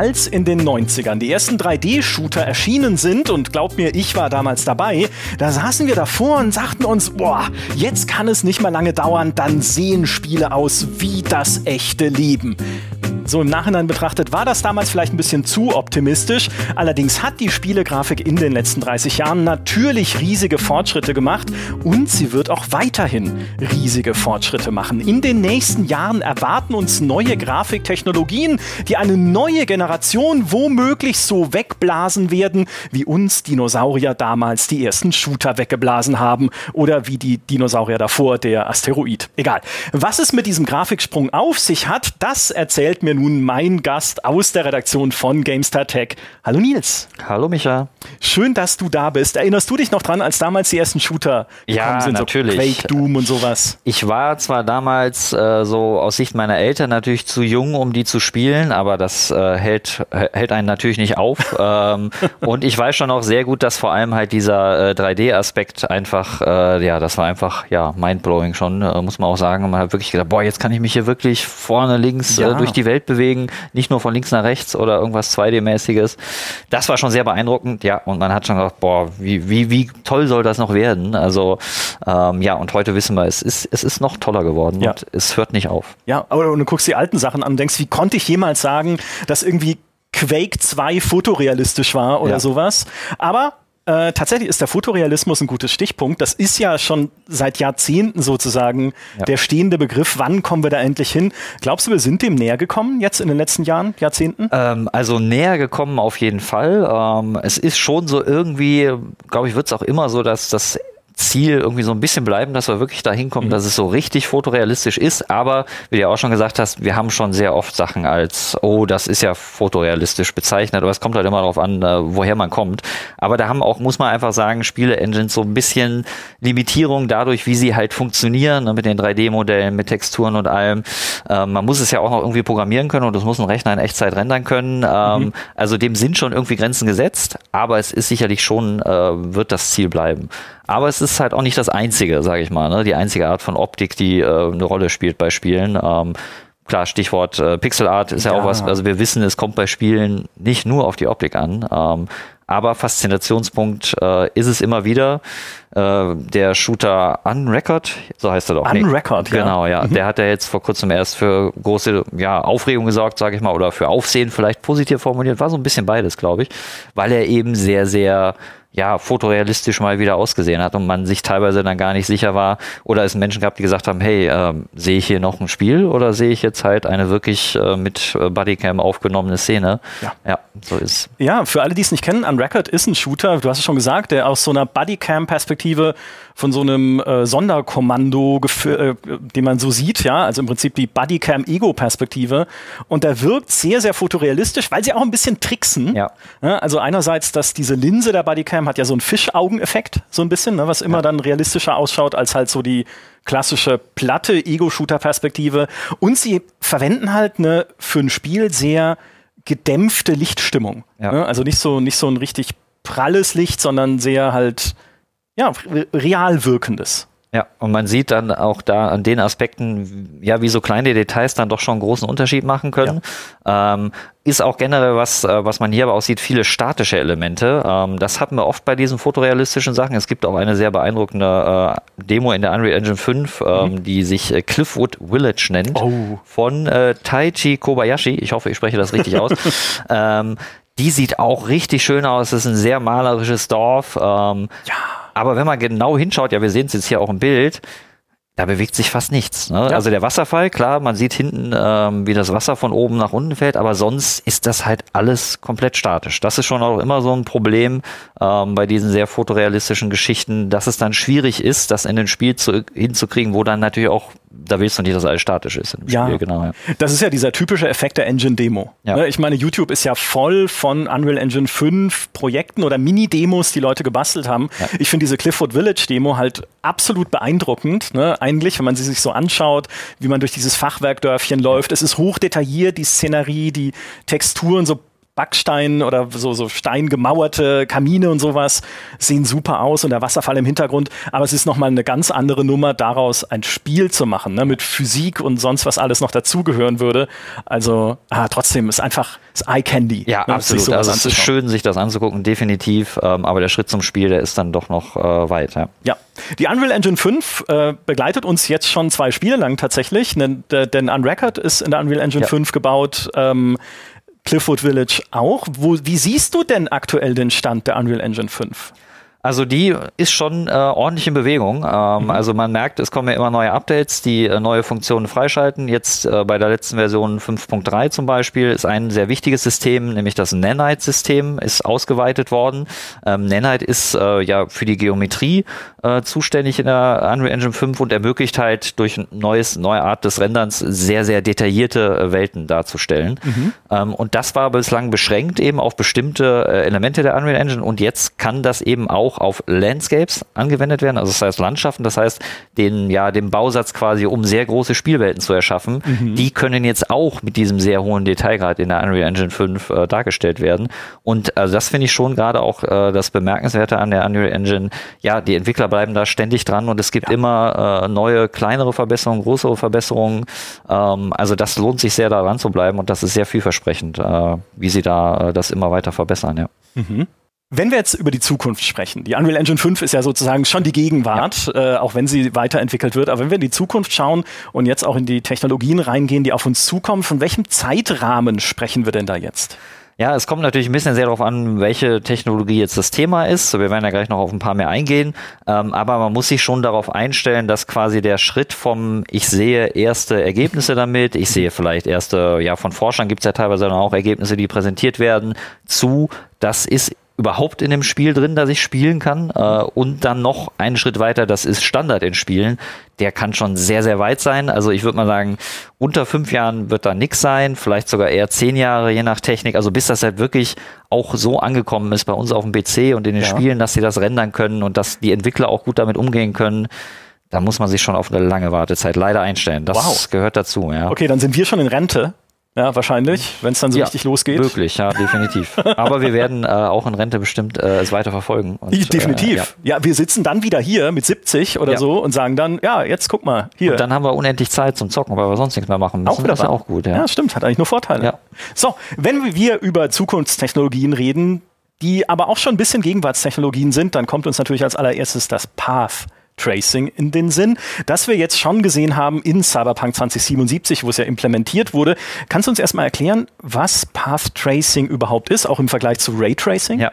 Als in den 90ern die ersten 3D-Shooter erschienen sind, und glaubt mir, ich war damals dabei, da saßen wir davor und sagten uns, boah, jetzt kann es nicht mehr lange dauern, dann sehen Spiele aus wie das echte Leben. So im Nachhinein betrachtet war das damals vielleicht ein bisschen zu optimistisch. Allerdings hat die Spielegrafik in den letzten 30 Jahren natürlich riesige Fortschritte gemacht und sie wird auch weiterhin riesige Fortschritte machen. In den nächsten Jahren erwarten uns neue Grafiktechnologien, die eine neue Generation womöglich so wegblasen werden, wie uns Dinosaurier damals die ersten Shooter weggeblasen haben oder wie die Dinosaurier davor der Asteroid. Egal. Was es mit diesem Grafiksprung auf sich hat, das erzählt mir nun mein Gast aus der Redaktion von GameStar Tech. Hallo Nils. Hallo Micha. Schön, dass du da bist. Erinnerst du dich noch dran, als damals die ersten Shooter ja, sind? natürlich. So Quake, Doom und sowas. Ich war zwar damals äh, so aus Sicht meiner Eltern natürlich zu jung, um die zu spielen, aber das äh, hält, hält einen natürlich nicht auf. ähm, und ich weiß schon auch sehr gut, dass vor allem halt dieser äh, 3D-Aspekt einfach, äh, ja, das war einfach, ja, mindblowing schon, äh, muss man auch sagen. Man hat wirklich gedacht, boah, jetzt kann ich mich hier wirklich vorne links äh, ja. durch die Welt bewegen, nicht nur von links nach rechts oder irgendwas 2D-mäßiges. Das war schon sehr beeindruckend, ja, und man hat schon gedacht, boah, wie, wie, wie toll soll das noch werden? Also, ähm, ja, und heute wissen wir, es ist, es ist noch toller geworden ja. und es hört nicht auf. Ja, aber du guckst die alten Sachen an und denkst, wie konnte ich jemals sagen, dass irgendwie Quake 2 fotorealistisch war oder ja. sowas. Aber äh, tatsächlich ist der Fotorealismus ein gutes Stichpunkt. Das ist ja schon seit Jahrzehnten sozusagen ja. der stehende Begriff. Wann kommen wir da endlich hin? Glaubst du, wir sind dem näher gekommen jetzt in den letzten Jahren, Jahrzehnten? Ähm, also näher gekommen auf jeden Fall. Ähm, es ist schon so irgendwie, glaube ich, wird es auch immer so, dass das Ziel irgendwie so ein bisschen bleiben, dass wir wirklich dahin kommen, mhm. dass es so richtig fotorealistisch ist. Aber wie du ja auch schon gesagt hast, wir haben schon sehr oft Sachen als, oh, das ist ja fotorealistisch bezeichnet, aber es kommt halt immer darauf an, äh, woher man kommt. Aber da haben auch, muss man einfach sagen, Spiele-Engines so ein bisschen Limitierung dadurch, wie sie halt funktionieren, ne, mit den 3D-Modellen, mit Texturen und allem. Ähm, man muss es ja auch noch irgendwie programmieren können und das muss ein Rechner in Echtzeit rendern können. Ähm, mhm. Also dem sind schon irgendwie Grenzen gesetzt, aber es ist sicherlich schon, äh, wird das Ziel bleiben. Aber es ist halt auch nicht das einzige, sage ich mal, ne? die einzige Art von Optik, die äh, eine Rolle spielt bei Spielen. Ähm, klar, Stichwort äh, Pixel Art ist ja. ja. auch was, also wir wissen, es kommt bei Spielen nicht nur auf die Optik an. Ähm, aber Faszinationspunkt äh, ist es immer wieder. Äh, der Shooter Unrecord, so heißt er doch. Unrecord, nee, ja. Genau, ja. Mhm. Der hat ja jetzt vor kurzem erst für große ja, Aufregung gesorgt, sage ich mal, oder für Aufsehen vielleicht positiv formuliert. War so ein bisschen beides, glaube ich, weil er eben sehr, sehr ja, fotorealistisch mal wieder ausgesehen hat und man sich teilweise dann gar nicht sicher war oder es Menschen gab, die gesagt haben, hey, äh, sehe ich hier noch ein Spiel oder sehe ich jetzt halt eine wirklich äh, mit äh, Bodycam aufgenommene Szene? Ja. ja, so ist. Ja, für alle, die es nicht kennen, Unrecord ist ein Shooter, du hast es schon gesagt, der aus so einer Bodycam-Perspektive von so einem äh, Sonderkommando, äh, den man so sieht, ja, also im Prinzip die Bodycam-Ego-Perspektive. Und der wirkt sehr, sehr fotorealistisch, weil sie auch ein bisschen tricksen. Ja. ja. also einerseits, dass diese Linse der Bodycam hat ja so einen Fischaugeneffekt, so ein bisschen, ne, was immer ja. dann realistischer ausschaut als halt so die klassische platte Ego-Shooter-Perspektive. Und sie verwenden halt eine für ein Spiel sehr gedämpfte Lichtstimmung. Ja. Ne? Also nicht so, nicht so ein richtig pralles Licht, sondern sehr halt ja, real wirkendes. Ja, und man sieht dann auch da an den Aspekten, ja, wie so kleine Details dann doch schon einen großen Unterschied machen können. Ja. Ähm, ist auch generell was, äh, was man hier aber auch sieht, viele statische Elemente. Ähm, das hatten wir oft bei diesen fotorealistischen Sachen. Es gibt auch eine sehr beeindruckende äh, Demo in der Unreal Engine 5, ähm, mhm. die sich äh, Cliffwood Village nennt, oh. von äh, Taichi Kobayashi. Ich hoffe, ich spreche das richtig aus. ähm, die sieht auch richtig schön aus. Es ist ein sehr malerisches Dorf. Ähm, ja aber wenn man genau hinschaut, ja, wir sehen es jetzt hier auch im Bild, da bewegt sich fast nichts. Ne? Ja. Also der Wasserfall, klar, man sieht hinten, ähm, wie das Wasser von oben nach unten fällt, aber sonst ist das halt alles komplett statisch. Das ist schon auch immer so ein Problem ähm, bei diesen sehr fotorealistischen Geschichten, dass es dann schwierig ist, das in den Spiel zu, hinzukriegen, wo dann natürlich auch da willst du nicht, dass alles statisch ist im ja. Spiel, genau. Ja. Das ist ja dieser typische Effekt der Engine-Demo. Ja. Ne, ich meine, YouTube ist ja voll von Unreal Engine 5 Projekten oder Mini-Demos, die Leute gebastelt haben. Ja. Ich finde diese Clifford Village-Demo halt absolut beeindruckend. Ne? Eigentlich, wenn man sie sich so anschaut, wie man durch dieses Fachwerkdörfchen läuft. Es ist hoch detailliert, die Szenerie, die Texturen so Backstein oder so, so steingemauerte Kamine und sowas sehen super aus und der Wasserfall im Hintergrund. Aber es ist nochmal eine ganz andere Nummer, daraus ein Spiel zu machen, ne, mit Physik und sonst was alles noch dazugehören würde. Also ah, trotzdem ist einfach ist Eye Candy. Ja, ne, absolut. Also es ist schön, sich das anzugucken, definitiv. Ähm, aber der Schritt zum Spiel, der ist dann doch noch äh, weit. Ja. ja. Die Unreal Engine 5 äh, begleitet uns jetzt schon zwei Spiele lang tatsächlich. Denn, denn Unrecord ist in der Unreal Engine ja. 5 gebaut. Ähm, Cliffwood Village auch. Wo, wie siehst du denn aktuell den Stand der Unreal Engine 5? Also die ist schon äh, ordentlich in Bewegung. Ähm, mhm. Also man merkt, es kommen ja immer neue Updates, die äh, neue Funktionen freischalten. Jetzt äh, bei der letzten Version 5.3 zum Beispiel ist ein sehr wichtiges System, nämlich das Nanite-System, ist ausgeweitet worden. Ähm, Nanite ist äh, ja für die Geometrie äh, zuständig in der Unreal Engine 5 und ermöglicht halt durch neues, neue Art des Renderns sehr, sehr detaillierte äh, Welten darzustellen. Mhm. Ähm, und das war bislang beschränkt eben auf bestimmte äh, Elemente der Unreal Engine und jetzt kann das eben auch auch auf Landscapes angewendet werden, also das heißt Landschaften, das heißt den, ja, den Bausatz quasi, um sehr große Spielwelten zu erschaffen, mhm. die können jetzt auch mit diesem sehr hohen Detailgrad in der Unreal Engine 5 äh, dargestellt werden. Und also das finde ich schon gerade auch äh, das Bemerkenswerte an der Unreal Engine. Ja, die Entwickler bleiben da ständig dran und es gibt ja. immer äh, neue, kleinere Verbesserungen, größere Verbesserungen. Ähm, also das lohnt sich sehr daran zu bleiben und das ist sehr vielversprechend, äh, wie sie da äh, das immer weiter verbessern, ja. Mhm. Wenn wir jetzt über die Zukunft sprechen, die Unreal Engine 5 ist ja sozusagen schon die Gegenwart, ja. äh, auch wenn sie weiterentwickelt wird. Aber wenn wir in die Zukunft schauen und jetzt auch in die Technologien reingehen, die auf uns zukommen, von welchem Zeitrahmen sprechen wir denn da jetzt? Ja, es kommt natürlich ein bisschen sehr darauf an, welche Technologie jetzt das Thema ist. Wir werden ja gleich noch auf ein paar mehr eingehen. Ähm, aber man muss sich schon darauf einstellen, dass quasi der Schritt vom Ich sehe erste Ergebnisse damit, ich sehe vielleicht erste, ja, von Forschern gibt es ja teilweise dann auch Ergebnisse, die präsentiert werden, zu, das ist überhaupt in dem Spiel drin, das ich spielen kann. Äh, und dann noch einen Schritt weiter, das ist Standard in Spielen. Der kann schon sehr, sehr weit sein. Also ich würde mal sagen, unter fünf Jahren wird da nix sein, vielleicht sogar eher zehn Jahre, je nach Technik. Also bis das halt wirklich auch so angekommen ist bei uns auf dem PC und in den ja. Spielen, dass sie das rendern können und dass die Entwickler auch gut damit umgehen können. Da muss man sich schon auf eine lange Wartezeit leider einstellen. Das wow. gehört dazu, ja. Okay, dann sind wir schon in Rente. Ja, wahrscheinlich, wenn es dann so ja, richtig losgeht. Wirklich, ja, definitiv. Aber wir werden äh, auch in Rente bestimmt äh, es weiter verfolgen. Und, definitiv. Äh, ja. ja. wir sitzen dann wieder hier mit 70 oder ja. so und sagen dann, ja, jetzt guck mal, hier. Und dann haben wir unendlich Zeit zum Zocken, weil wir sonst nichts mehr machen müssen. Auch wieder das ist ja auch gut, ja. Ja, stimmt, hat eigentlich nur Vorteile. Ja. So, wenn wir über Zukunftstechnologien reden, die aber auch schon ein bisschen Gegenwartstechnologien sind, dann kommt uns natürlich als allererstes das Path Tracing in den Sinn, das wir jetzt schon gesehen haben in Cyberpunk 2077, wo es ja implementiert wurde. Kannst du uns erstmal erklären, was Path Tracing überhaupt ist, auch im Vergleich zu Raytracing? Ja.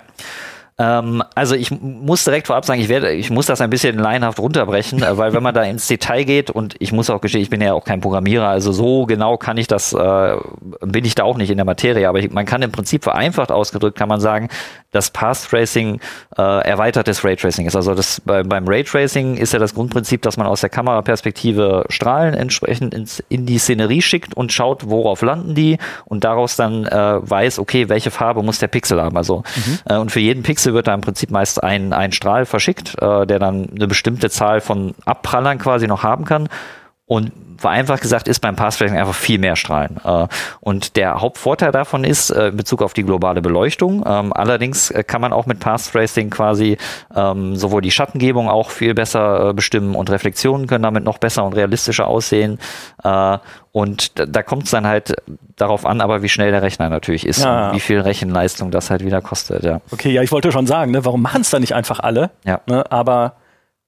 Ähm, also ich muss direkt vorab sagen, ich werde, ich muss das ein bisschen laienhaft runterbrechen, äh, weil wenn man da ins Detail geht und ich muss auch gestehen, ich bin ja auch kein Programmierer, also so genau kann ich das, äh, bin ich da auch nicht in der Materie, aber ich, man kann im Prinzip vereinfacht ausgedrückt, kann man sagen, dass Path Tracing äh, erweitertes Raytracing ist. Also das, bei, beim Raytracing ist ja das Grundprinzip, dass man aus der Kameraperspektive Strahlen entsprechend ins, in die Szenerie schickt und schaut, worauf landen die und daraus dann äh, weiß, okay, welche Farbe muss der Pixel haben. Also mhm. äh, und für jeden Pixel wird da im Prinzip meist ein, ein Strahl verschickt, äh, der dann eine bestimmte Zahl von Abprallern quasi noch haben kann. Und vereinfacht gesagt ist beim Path-Tracing einfach viel mehr Strahlen. Äh, und der Hauptvorteil davon ist äh, in Bezug auf die globale Beleuchtung. Ähm, allerdings äh, kann man auch mit Path-Tracing quasi ähm, sowohl die Schattengebung auch viel besser bestimmen und Reflexionen können damit noch besser und realistischer aussehen. Und da kommt es dann halt darauf an, aber wie schnell der Rechner natürlich ist ja, und wie viel Rechenleistung das halt wieder kostet. Ja. Okay, ja, ich wollte schon sagen, ne, warum machen es da nicht einfach alle? Ja. Ne, aber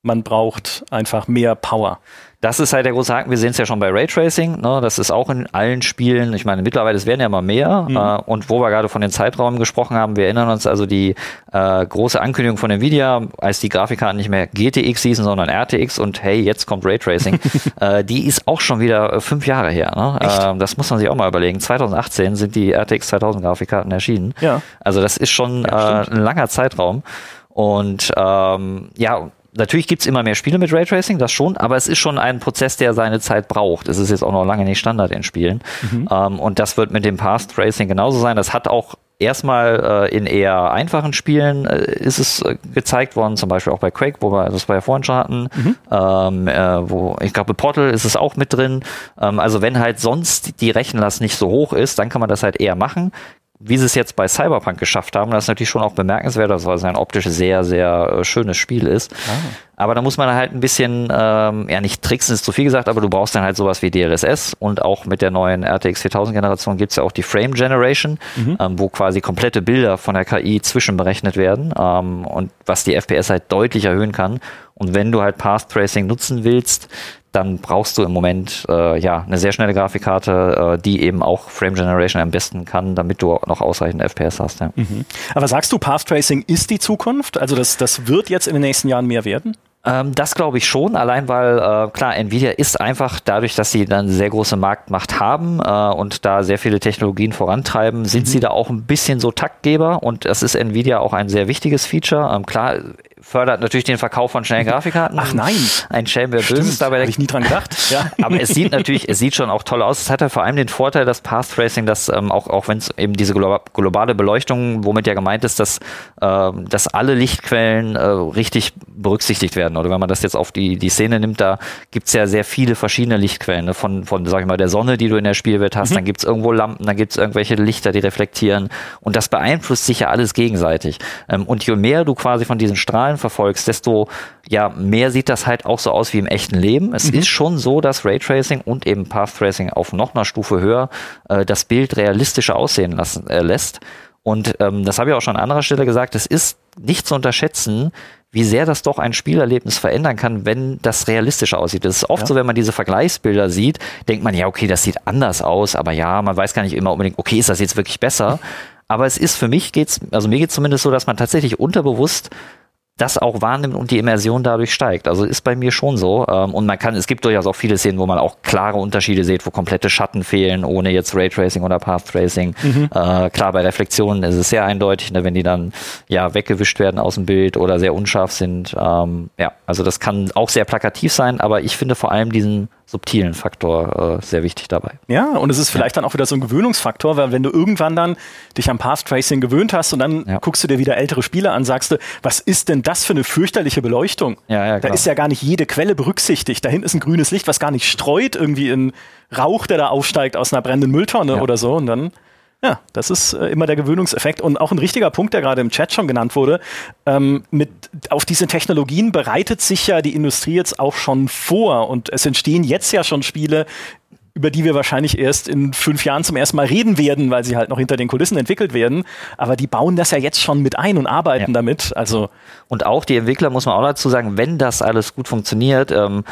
man braucht einfach mehr Power. Das ist halt der große Haken. Wir sehen es ja schon bei Raytracing. Ne? Das ist auch in allen Spielen. Ich meine, mittlerweile es werden ja immer mehr. Mhm. Äh, und wo wir gerade von den Zeitraum gesprochen haben, wir erinnern uns also die äh, große Ankündigung von Nvidia, als die Grafikkarten nicht mehr GTX hießen, sondern RTX und hey, jetzt kommt Raytracing. äh, die ist auch schon wieder äh, fünf Jahre her. Ne? Äh, das muss man sich auch mal überlegen. 2018 sind die RTX 2000 Grafikkarten erschienen. Ja. Also das ist schon ja, äh, ein langer Zeitraum. Und ähm, ja, natürlich gibt es immer mehr Spiele mit Raytracing, das schon, aber es ist schon ein Prozess, der seine Zeit braucht. Es ist jetzt auch noch lange nicht Standard in Spielen. Mhm. Ähm, und das wird mit dem Path Tracing genauso sein. Das hat auch erstmal äh, in eher einfachen Spielen äh, ist es äh, gezeigt worden, zum Beispiel auch bei Quake, wo wir das wir ja vorhin schon hatten. Mhm. Ähm, äh, wo ich glaube, Portal ist es auch mit drin. Ähm, also wenn halt sonst die Rechenlast nicht so hoch ist, dann kann man das halt eher machen wie sie es jetzt bei Cyberpunk geschafft haben, das ist natürlich schon auch bemerkenswert, weil es ein optisch sehr, sehr äh, schönes Spiel ist. Ah. Aber da muss man halt ein bisschen, ähm, ja nicht tricksen ist zu viel gesagt, aber du brauchst dann halt sowas wie DLSS und auch mit der neuen RTX 4000 Generation gibt's ja auch die Frame Generation, mhm. ähm, wo quasi komplette Bilder von der KI zwischenberechnet werden ähm, und was die FPS halt deutlich erhöhen kann. Und wenn du halt Path Tracing nutzen willst, dann brauchst du im Moment äh, ja eine sehr schnelle Grafikkarte, äh, die eben auch Frame Generation am besten kann, damit du noch ausreichend FPS hast. Ja. Mhm. Aber sagst du, Path Tracing ist die Zukunft? Also das, das wird jetzt in den nächsten Jahren mehr werden? Ähm, das glaube ich schon, allein weil, äh, klar, Nvidia ist einfach dadurch, dass sie dann sehr große Marktmacht haben äh, und da sehr viele Technologien vorantreiben, sind mhm. sie da auch ein bisschen so Taktgeber und das ist Nvidia auch ein sehr wichtiges Feature. Ähm, klar, fördert natürlich den Verkauf von schnellen Grafikkarten. Ach nein. Ein Schelm, wer Böses dabei. Habe ich nie dran gedacht. Ja. Aber es sieht natürlich, es sieht schon auch toll aus. Es hat ja vor allem den Vorteil, dass Path Tracing, dass ähm, auch, auch wenn es eben diese globale Beleuchtung, womit ja gemeint ist, dass, äh, dass alle Lichtquellen äh, richtig berücksichtigt werden. Oder wenn man das jetzt auf die, die Szene nimmt, da gibt's ja sehr viele verschiedene Lichtquellen. Ne? Von, von, sag ich mal, der Sonne, die du in der Spielwelt hast, mhm. dann gibt's irgendwo Lampen, dann gibt's irgendwelche Lichter, die reflektieren. Und das beeinflusst sich ja alles gegenseitig. Ähm, und je mehr du quasi von diesen Strahlen verfolgst, desto ja, mehr sieht das halt auch so aus wie im echten Leben. Es mhm. ist schon so, dass Raytracing und eben Path Tracing auf noch einer Stufe höher äh, das Bild realistischer aussehen lassen, äh, lässt. Und ähm, das habe ich auch schon an anderer Stelle gesagt, es ist nicht zu unterschätzen, wie sehr das doch ein Spielerlebnis verändern kann, wenn das realistischer aussieht. Das ist oft ja. so, wenn man diese Vergleichsbilder sieht, denkt man, ja, okay, das sieht anders aus, aber ja, man weiß gar nicht immer unbedingt, okay, ist das jetzt wirklich besser? Aber es ist für mich geht's, also mir geht's zumindest so, dass man tatsächlich unterbewusst das auch wahrnimmt und die Immersion dadurch steigt. Also ist bei mir schon so. Ähm, und man kann, es gibt durchaus auch viele Szenen, wo man auch klare Unterschiede sieht, wo komplette Schatten fehlen, ohne jetzt Raytracing oder Path Tracing. Mhm. Äh, klar, bei Reflexionen ist es sehr eindeutig, ne, wenn die dann ja weggewischt werden aus dem Bild oder sehr unscharf sind. Ähm, ja, also das kann auch sehr plakativ sein, aber ich finde vor allem diesen subtilen Faktor äh, sehr wichtig dabei. Ja, und es ist vielleicht ja. dann auch wieder so ein Gewöhnungsfaktor, weil wenn du irgendwann dann dich am Path Tracing gewöhnt hast und dann ja. guckst du dir wieder ältere Spiele an, sagst du, was ist denn das für eine fürchterliche Beleuchtung? Ja, ja, da ist ja gar nicht jede Quelle berücksichtigt. Da hinten ist ein grünes Licht, was gar nicht streut, irgendwie in Rauch, der da aufsteigt aus einer brennenden Mülltonne oder so. Und dann ja, das ist äh, immer der Gewöhnungseffekt und auch ein richtiger Punkt, der gerade im Chat schon genannt wurde. Ähm, mit, auf diese Technologien bereitet sich ja die Industrie jetzt auch schon vor und es entstehen jetzt ja schon Spiele, über die wir wahrscheinlich erst in fünf Jahren zum ersten Mal reden werden, weil sie halt noch hinter den Kulissen entwickelt werden. Aber die bauen das ja jetzt schon mit ein und arbeiten ja. damit. Also und auch die Entwickler muss man auch dazu sagen, wenn das alles gut funktioniert. Ähm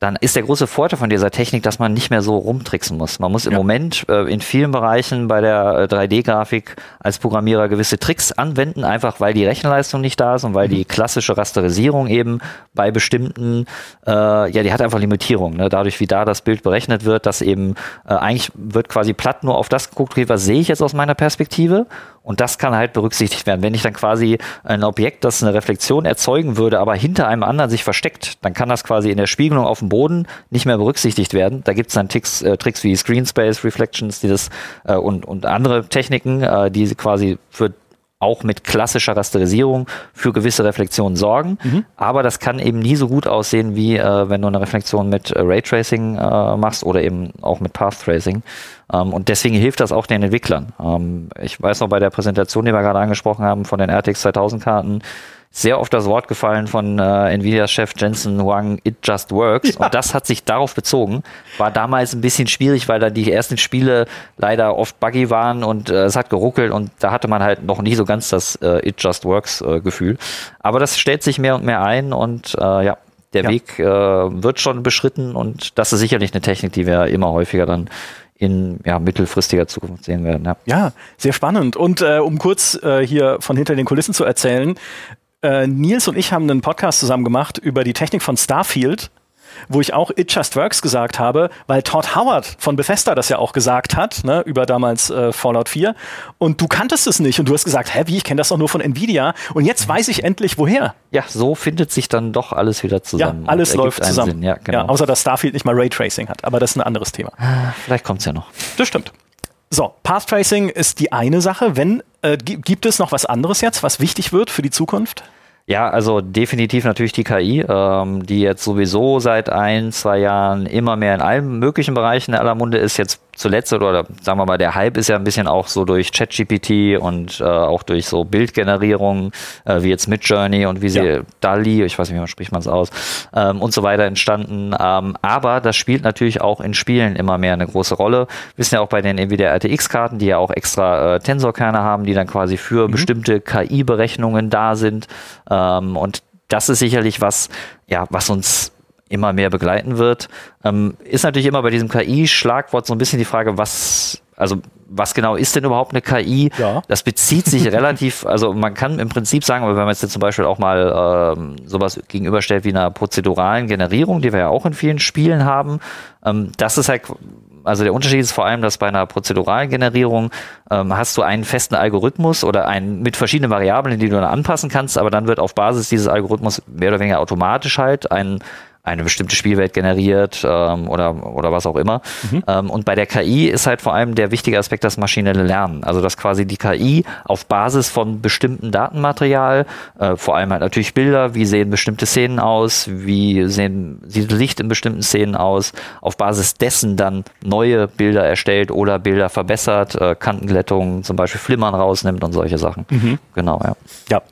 dann ist der große Vorteil von dieser Technik, dass man nicht mehr so rumtricksen muss. Man muss im ja. Moment äh, in vielen Bereichen bei der 3D-Grafik äh, als Programmierer gewisse Tricks anwenden, einfach weil die Rechenleistung nicht da ist und weil mhm. die klassische Rasterisierung eben bei bestimmten, äh, ja, die hat einfach Limitierungen. Ne? Dadurch, wie da das Bild berechnet wird, dass eben äh, eigentlich wird quasi platt nur auf das geguckt, was sehe ich jetzt aus meiner Perspektive und das kann halt berücksichtigt werden. Wenn ich dann quasi ein Objekt, das eine Reflexion erzeugen würde, aber hinter einem anderen sich versteckt, dann kann das quasi in der Spiegelung auf dem Boden nicht mehr berücksichtigt werden. Da gibt es dann Tricks, äh, Tricks wie Screen Space Reflections dieses, äh, und, und andere Techniken, äh, die quasi für auch mit klassischer Rasterisierung für gewisse Reflexionen sorgen. Mhm. Aber das kann eben nie so gut aussehen, wie äh, wenn du eine Reflexion mit äh, Raytracing äh, machst oder eben auch mit Path Tracing. Ähm, und deswegen hilft das auch den Entwicklern. Ähm, ich weiß noch bei der Präsentation, die wir gerade angesprochen haben, von den RTX 2000 Karten, sehr oft das Wort gefallen von äh, Nvidia-Chef Jensen Huang, it just works. Ja. Und das hat sich darauf bezogen. War damals ein bisschen schwierig, weil da die ersten Spiele leider oft buggy waren und äh, es hat geruckelt und da hatte man halt noch nie so ganz das äh, it just works äh, Gefühl. Aber das stellt sich mehr und mehr ein und äh, ja, der ja. Weg äh, wird schon beschritten und das ist sicherlich eine Technik, die wir immer häufiger dann in ja, mittelfristiger Zukunft sehen werden. Ja, ja sehr spannend. Und äh, um kurz äh, hier von hinter den Kulissen zu erzählen, äh, Nils und ich haben einen Podcast zusammen gemacht über die Technik von Starfield. wo ich auch It Just Works gesagt habe, weil Todd Howard von Bethesda das ja auch gesagt hat, ne, über damals äh, Fallout 4. Und du kanntest es nicht und du hast gesagt, hä, wie, ich kenne das doch nur von Nvidia. Und jetzt weiß ich endlich, woher. Ja, so findet sich dann doch alles wieder zusammen. Ja, alles läuft zusammen. Ja, genau. ja, außer dass Starfield nicht mal Raytracing hat, aber das ist ein anderes Thema. Ah, vielleicht kommt es ja noch. Das stimmt. So, Path Tracing ist die eine Sache. Wenn äh, gibt es noch was anderes jetzt, was wichtig wird für die Zukunft? Ja, also definitiv natürlich die KI, ähm, die jetzt sowieso seit ein, zwei Jahren immer mehr in allen möglichen Bereichen aller Munde ist. Jetzt zuletzt oder sagen wir mal, der Hype ist ja ein bisschen auch so durch ChatGPT und äh, auch durch so Bildgenerierung, äh, wie jetzt Midjourney und wie sie ja. DALI, ich weiß nicht, wie spricht man es aus, ähm, und so weiter entstanden. Ähm, aber das spielt natürlich auch in Spielen immer mehr eine große Rolle. Wir wissen ja auch bei den Nvidia RTX-Karten, die ja auch extra äh, Tensorkerne haben, die dann quasi für mhm. bestimmte KI-Berechnungen da sind. Ähm, und das ist sicherlich was, ja, was uns immer mehr begleiten wird. Ähm, ist natürlich immer bei diesem KI-Schlagwort so ein bisschen die Frage, was, also was genau ist denn überhaupt eine KI? Ja. Das bezieht sich relativ, also man kann im Prinzip sagen, wenn man jetzt zum Beispiel auch mal ähm, sowas gegenüberstellt wie einer prozeduralen Generierung, die wir ja auch in vielen Spielen haben, ähm, das ist halt also der Unterschied ist vor allem, dass bei einer prozeduralen Generierung ähm, hast du einen festen Algorithmus oder einen mit verschiedenen Variablen, die du dann anpassen kannst, aber dann wird auf Basis dieses Algorithmus mehr oder weniger automatisch halt ein eine bestimmte Spielwelt generiert ähm, oder, oder was auch immer. Mhm. Ähm, und bei der KI ist halt vor allem der wichtige Aspekt das maschinelle Lernen. Also dass quasi die KI auf Basis von bestimmten Datenmaterial, äh, vor allem halt natürlich Bilder, wie sehen bestimmte Szenen aus, wie sehen, sieht Licht in bestimmten Szenen aus, auf Basis dessen dann neue Bilder erstellt oder Bilder verbessert, äh, Kantenglättungen, zum Beispiel Flimmern rausnimmt und solche Sachen. Mhm. Genau, ja. Ja,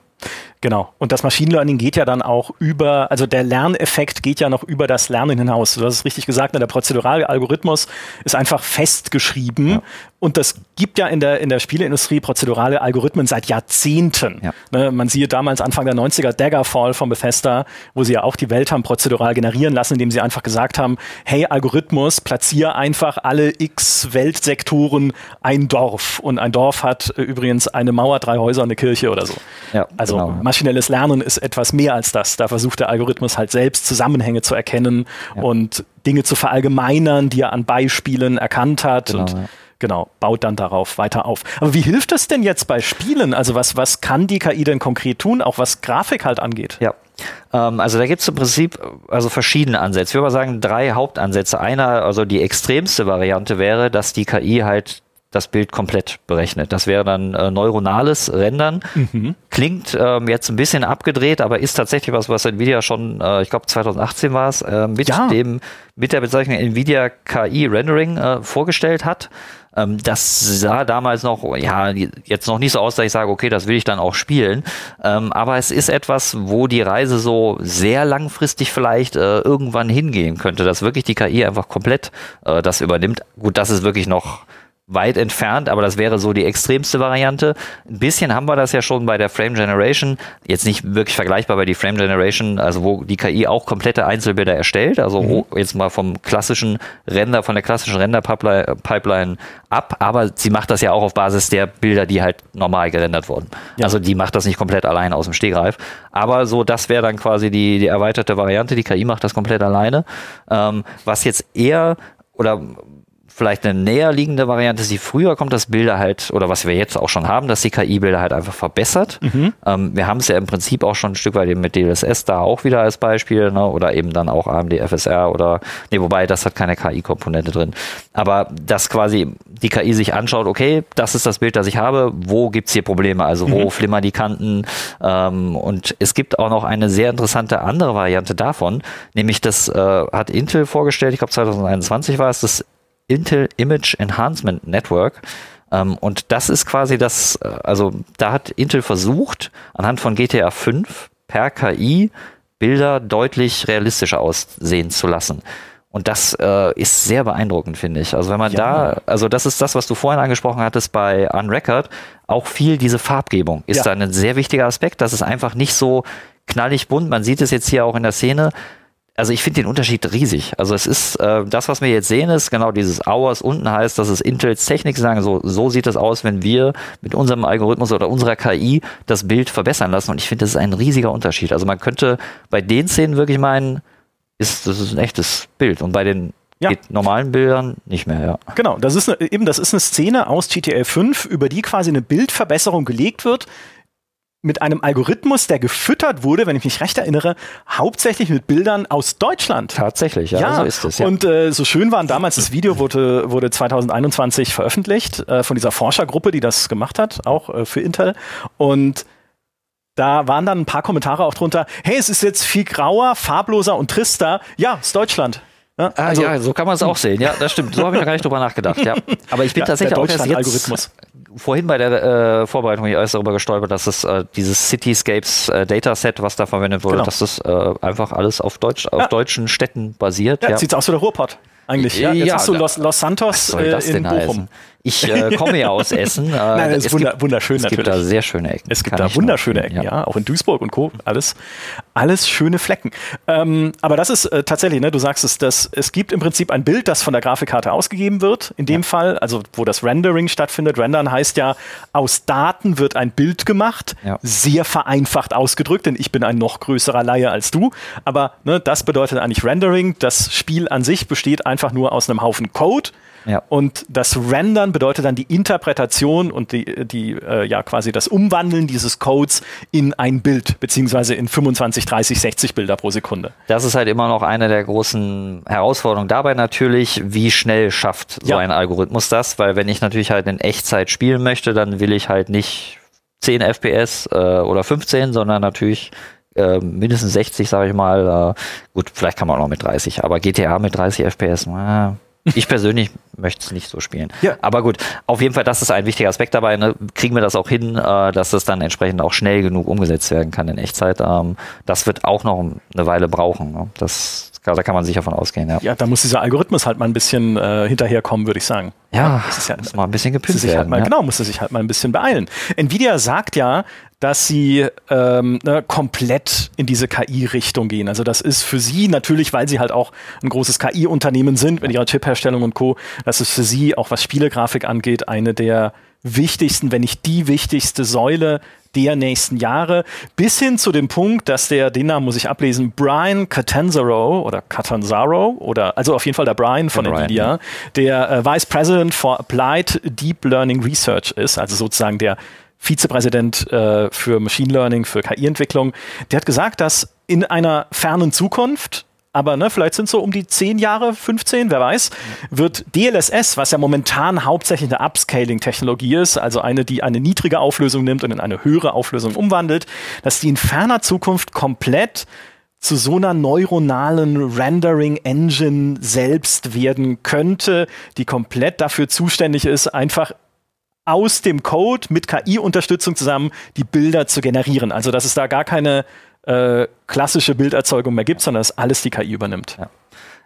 Genau. Und das Machine Learning geht ja dann auch über, also der Lerneffekt geht ja noch über das Lernen hinaus. Du hast es richtig gesagt, ne, der prozedurale Algorithmus ist einfach festgeschrieben ja. Und das gibt ja in der, in der Spieleindustrie prozedurale Algorithmen seit Jahrzehnten. Ja. Ne, man sieht damals Anfang der 90er Daggerfall von Bethesda, wo sie ja auch die Welt haben prozedural generieren lassen, indem sie einfach gesagt haben, hey Algorithmus, platziere einfach alle x Weltsektoren ein Dorf. Und ein Dorf hat äh, übrigens eine Mauer, drei Häuser und eine Kirche oder so. Ja, also genau. Maschinelles Lernen ist etwas mehr als das. Da versucht der Algorithmus halt selbst Zusammenhänge zu erkennen ja. und Dinge zu verallgemeinern, die er an Beispielen erkannt hat. Genau, und genau, baut dann darauf weiter auf. Aber wie hilft das denn jetzt bei Spielen? Also was, was kann die KI denn konkret tun, auch was Grafik halt angeht? Ja. Ähm, also da gibt es im Prinzip also verschiedene Ansätze. Ich würde mal sagen, drei Hauptansätze. Einer, also die extremste Variante wäre, dass die KI halt das Bild komplett berechnet. Das wäre dann äh, neuronales Rendern. Mhm. Klingt ähm, jetzt ein bisschen abgedreht, aber ist tatsächlich was, was Nvidia schon, äh, ich glaube 2018 war es, äh, mit ja. dem mit der Bezeichnung Nvidia KI Rendering äh, vorgestellt hat. Ähm, das sah damals noch, ja, jetzt noch nicht so aus, dass ich sage, okay, das will ich dann auch spielen. Ähm, aber es ist etwas, wo die Reise so sehr langfristig vielleicht äh, irgendwann hingehen könnte, dass wirklich die KI einfach komplett äh, das übernimmt. Gut, das ist wirklich noch weit entfernt, aber das wäre so die extremste Variante. Ein bisschen haben wir das ja schon bei der Frame Generation. Jetzt nicht wirklich vergleichbar bei die Frame Generation, also wo die KI auch komplette Einzelbilder erstellt. Also mhm. jetzt mal vom klassischen Render, von der klassischen Render-Pipeline ab, aber sie macht das ja auch auf Basis der Bilder, die halt normal gerendert wurden. Ja. Also die macht das nicht komplett allein aus dem Stegreif. Aber so, das wäre dann quasi die, die erweiterte Variante. Die KI macht das komplett alleine. Ähm, was jetzt eher oder vielleicht eine näher liegende Variante ist, die früher kommt, dass Bilder halt, oder was wir jetzt auch schon haben, dass die KI-Bilder halt einfach verbessert. Mhm. Ähm, wir haben es ja im Prinzip auch schon ein Stück weit eben mit DLSS da auch wieder als Beispiel, ne? oder eben dann auch AMD FSR oder, nee, wobei das hat keine KI-Komponente drin. Aber dass quasi die KI sich anschaut, okay, das ist das Bild, das ich habe, wo gibt's hier Probleme, also wo mhm. flimmern die Kanten ähm, und es gibt auch noch eine sehr interessante andere Variante davon, nämlich das äh, hat Intel vorgestellt, ich glaube 2021 war es, das Intel Image Enhancement Network. Ähm, und das ist quasi das, äh, also da hat Intel versucht, anhand von GTA 5 per KI Bilder deutlich realistischer aussehen zu lassen. Und das äh, ist sehr beeindruckend, finde ich. Also wenn man ja. da, also das ist das, was du vorhin angesprochen hattest bei Unrecord, auch viel diese Farbgebung ist ja. da ein sehr wichtiger Aspekt. Das ist einfach nicht so knallig bunt. Man sieht es jetzt hier auch in der Szene also ich finde den Unterschied riesig. Also es ist, äh, das, was wir jetzt sehen, ist genau dieses Hours unten heißt, dass es Intels Technik sagen, so, so sieht es aus, wenn wir mit unserem Algorithmus oder unserer KI das Bild verbessern lassen. Und ich finde, das ist ein riesiger Unterschied. Also man könnte bei den Szenen wirklich meinen, ist das ist ein echtes Bild. Und bei den Ja. normalen Bildern nicht mehr, ja. Genau, das ist eine, eben das ist eine Szene aus GTA 5, über die quasi eine Bildverbesserung gelegt wird mit einem Algorithmus, der gefüttert wurde, wenn ich mich recht erinnere, hauptsächlich mit Bildern aus Deutschland. Tatsächlich, ja, so ist es. Ja. Und äh, so schön waren damals, das Video wurde, wurde 2021 veröffentlicht äh, von dieser Forschergruppe, die das gemacht hat, auch äh, für Intel. Und da waren dann ein paar Kommentare auch drunter, hey, es ist jetzt viel grauer, farbloser und trister. Ja, ist Deutschland. Ja, Ah, also- ja, so kann man es auch sehen. Ja, das stimmt. So habe ich noch gar nicht drüber nachgedacht. Ja. Aber ich bin Ja, tatsächlich auch erst jetzt vorhin bei der äh, Vorbereitung hier erst darüber gestolpert, dass es äh, dieses Cityscapes äh, Dataset, was da verwendet wurde, Genau. dass das äh, einfach alles auf Deutsch, auf deutschen Städten basiert. Ja, Ja. sieht aus wie der Ruhrpott. Eigentlich. Ja, jetzt hast du Los, Los Santos Was soll äh, in denn Bochum. heißen? Ich äh, komme ja aus Essen. Äh, Nein, das ist es wunder, gibt, wunderschön es natürlich. gibt da sehr schöne Ecken. es gibt kann da wunderschöne Ecken, ja. auch in Duisburg und Co. Alles, alles schöne Flecken. Ähm, aber das ist äh, tatsächlich, ne, du sagst es, dass es gibt im Prinzip ein Bild, das von der Grafikkarte ausgegeben wird, in dem Fall, also wo das Rendering stattfindet. Rendern heißt ja, aus Daten wird ein Bild gemacht, Ja. sehr vereinfacht ausgedrückt, denn ich bin ein noch größerer Laie als du. Aber ne, das bedeutet eigentlich Rendering. Das Spiel an sich besteht einfach nur aus einem Haufen Code. Ja. Und das Rendern bedeutet dann die Interpretation und die, die äh, ja quasi das Umwandeln dieses Codes in ein Bild, beziehungsweise in 25, 30, 60 Bilder pro Sekunde. Das ist halt immer noch eine der großen Herausforderungen dabei natürlich, wie schnell schafft so Ja. ein Algorithmus das, weil wenn ich natürlich halt in Echtzeit spielen möchte, dann will ich halt nicht 10 FPS äh, oder 15, sondern natürlich äh, mindestens 60, sage ich mal. Äh, gut, vielleicht kann man auch noch mit 30, aber GTA mit 30 FPS, äh, ich persönlich möchte es nicht so spielen. Ja. Aber gut, auf jeden Fall, das ist ein wichtiger Aspekt dabei. Ne? Kriegen wir das auch hin, äh, dass das dann entsprechend auch schnell genug umgesetzt werden kann in Echtzeit. Ähm, das wird auch noch eine Weile brauchen. Ne? Das, da kann man sicher von ausgehen. Ja, Ja, da muss dieser Algorithmus halt mal ein bisschen äh, hinterherkommen, würde ich sagen. ja das ist ja- muss mal ein bisschen gepimpt halt werden. mal, ja. Genau, musste sich halt mal ein bisschen beeilen. Nvidia sagt ja, dass sie ähm, ne, komplett in diese KI-Richtung gehen. Also das ist für sie natürlich, weil sie halt auch ein großes KI-Unternehmen sind mit ihrer Chipherstellung und Co., das ist für sie, auch was Spielegrafik angeht, eine der wichtigsten, wenn nicht die wichtigste Säule der nächsten Jahre, bis hin zu dem Punkt, dass der, den Namen muss ich ablesen, Brian Catanzaro oder Catanzaro oder also auf jeden Fall der Brian von Der Brian, Nvidia, der äh, Vice President for Applied Deep Learning Research ist, also sozusagen der Vizepräsident äh, für Machine Learning, für KI-Entwicklung, der hat gesagt, dass in einer fernen Zukunft, aber ne, vielleicht sind es so um die 10 Jahre, 15, wer weiß, wird DLSS, was ja momentan hauptsächlich eine Upscaling-Technologie ist, also eine, die eine niedrige Auflösung nimmt und in eine höhere Auflösung umwandelt, dass die in ferner Zukunft komplett zu so einer neuronalen Rendering-Engine selbst werden könnte, die komplett dafür zuständig ist, einfach aus dem Code mit KI-Unterstützung zusammen die Bilder zu generieren. Also dass es da gar keine äh, klassische Bilderzeugung mehr gibt, sondern dass alles die KI übernimmt.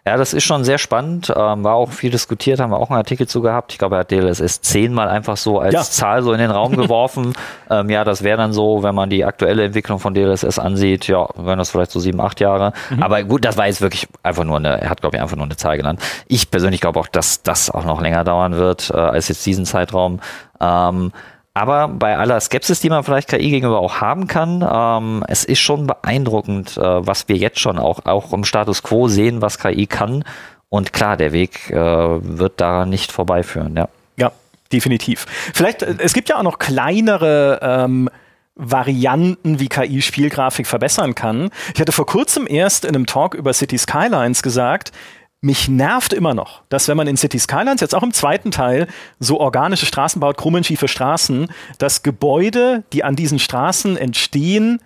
Ja, das ist schon sehr spannend. Ähm, war auch viel diskutiert, haben wir auch einen Artikel zu gehabt. Ich glaube, er hat DLSS 10 mal einfach so als Ja. Zahl so in den Raum geworfen. ähm, ja, das wäre dann so, wenn man die aktuelle Entwicklung von DLSS ansieht, ja, wären das vielleicht so sieben, acht Jahre. Aber gut, das war jetzt wirklich einfach nur eine, er hat, glaube ich, einfach nur eine Zahl genannt. Ich persönlich glaube auch, dass das auch noch länger dauern wird, äh, als jetzt diesen Zeitraum. Ähm, aber bei aller Skepsis, die man vielleicht KI gegenüber auch haben kann, ähm, es ist schon beeindruckend, äh, was wir jetzt schon auch, auch im Status quo sehen, was KI kann. Und klar, der Weg äh, wird daran nicht vorbeiführen. Ja. Ja, definitiv. Vielleicht, äh, es gibt ja auch noch kleinere ähm, Varianten, wie KI Spielgrafik verbessern kann. Ich hatte vor kurzem erst in einem Talk über City Skylines gesagt, mich nervt immer noch, dass wenn man in City Skylines, jetzt auch im zweiten Teil, so organische Straßen baut, krummenschiefe Straßen, dass Gebäude, die an diesen Straßen entstehen,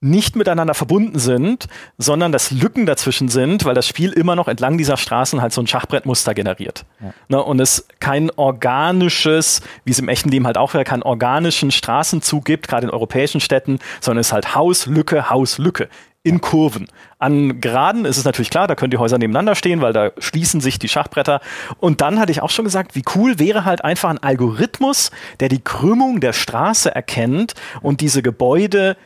nicht miteinander verbunden sind, sondern dass Lücken dazwischen sind, weil das Spiel immer noch entlang dieser Straßen halt so ein Schachbrettmuster generiert. Ne, und es kein organisches, wie es im echten Leben halt auch wäre, keinen organischen Straßenzug gibt, gerade in europäischen Städten, sondern es ist halt Haus, Lücke, Haus, Lücke in Kurven. An Geraden ist es natürlich klar, da können die Häuser nebeneinander stehen, weil da schließen sich die Schachbretter. Und dann hatte ich auch schon gesagt, wie cool wäre halt einfach ein Algorithmus, der die Krümmung der Straße erkennt und diese Gebäude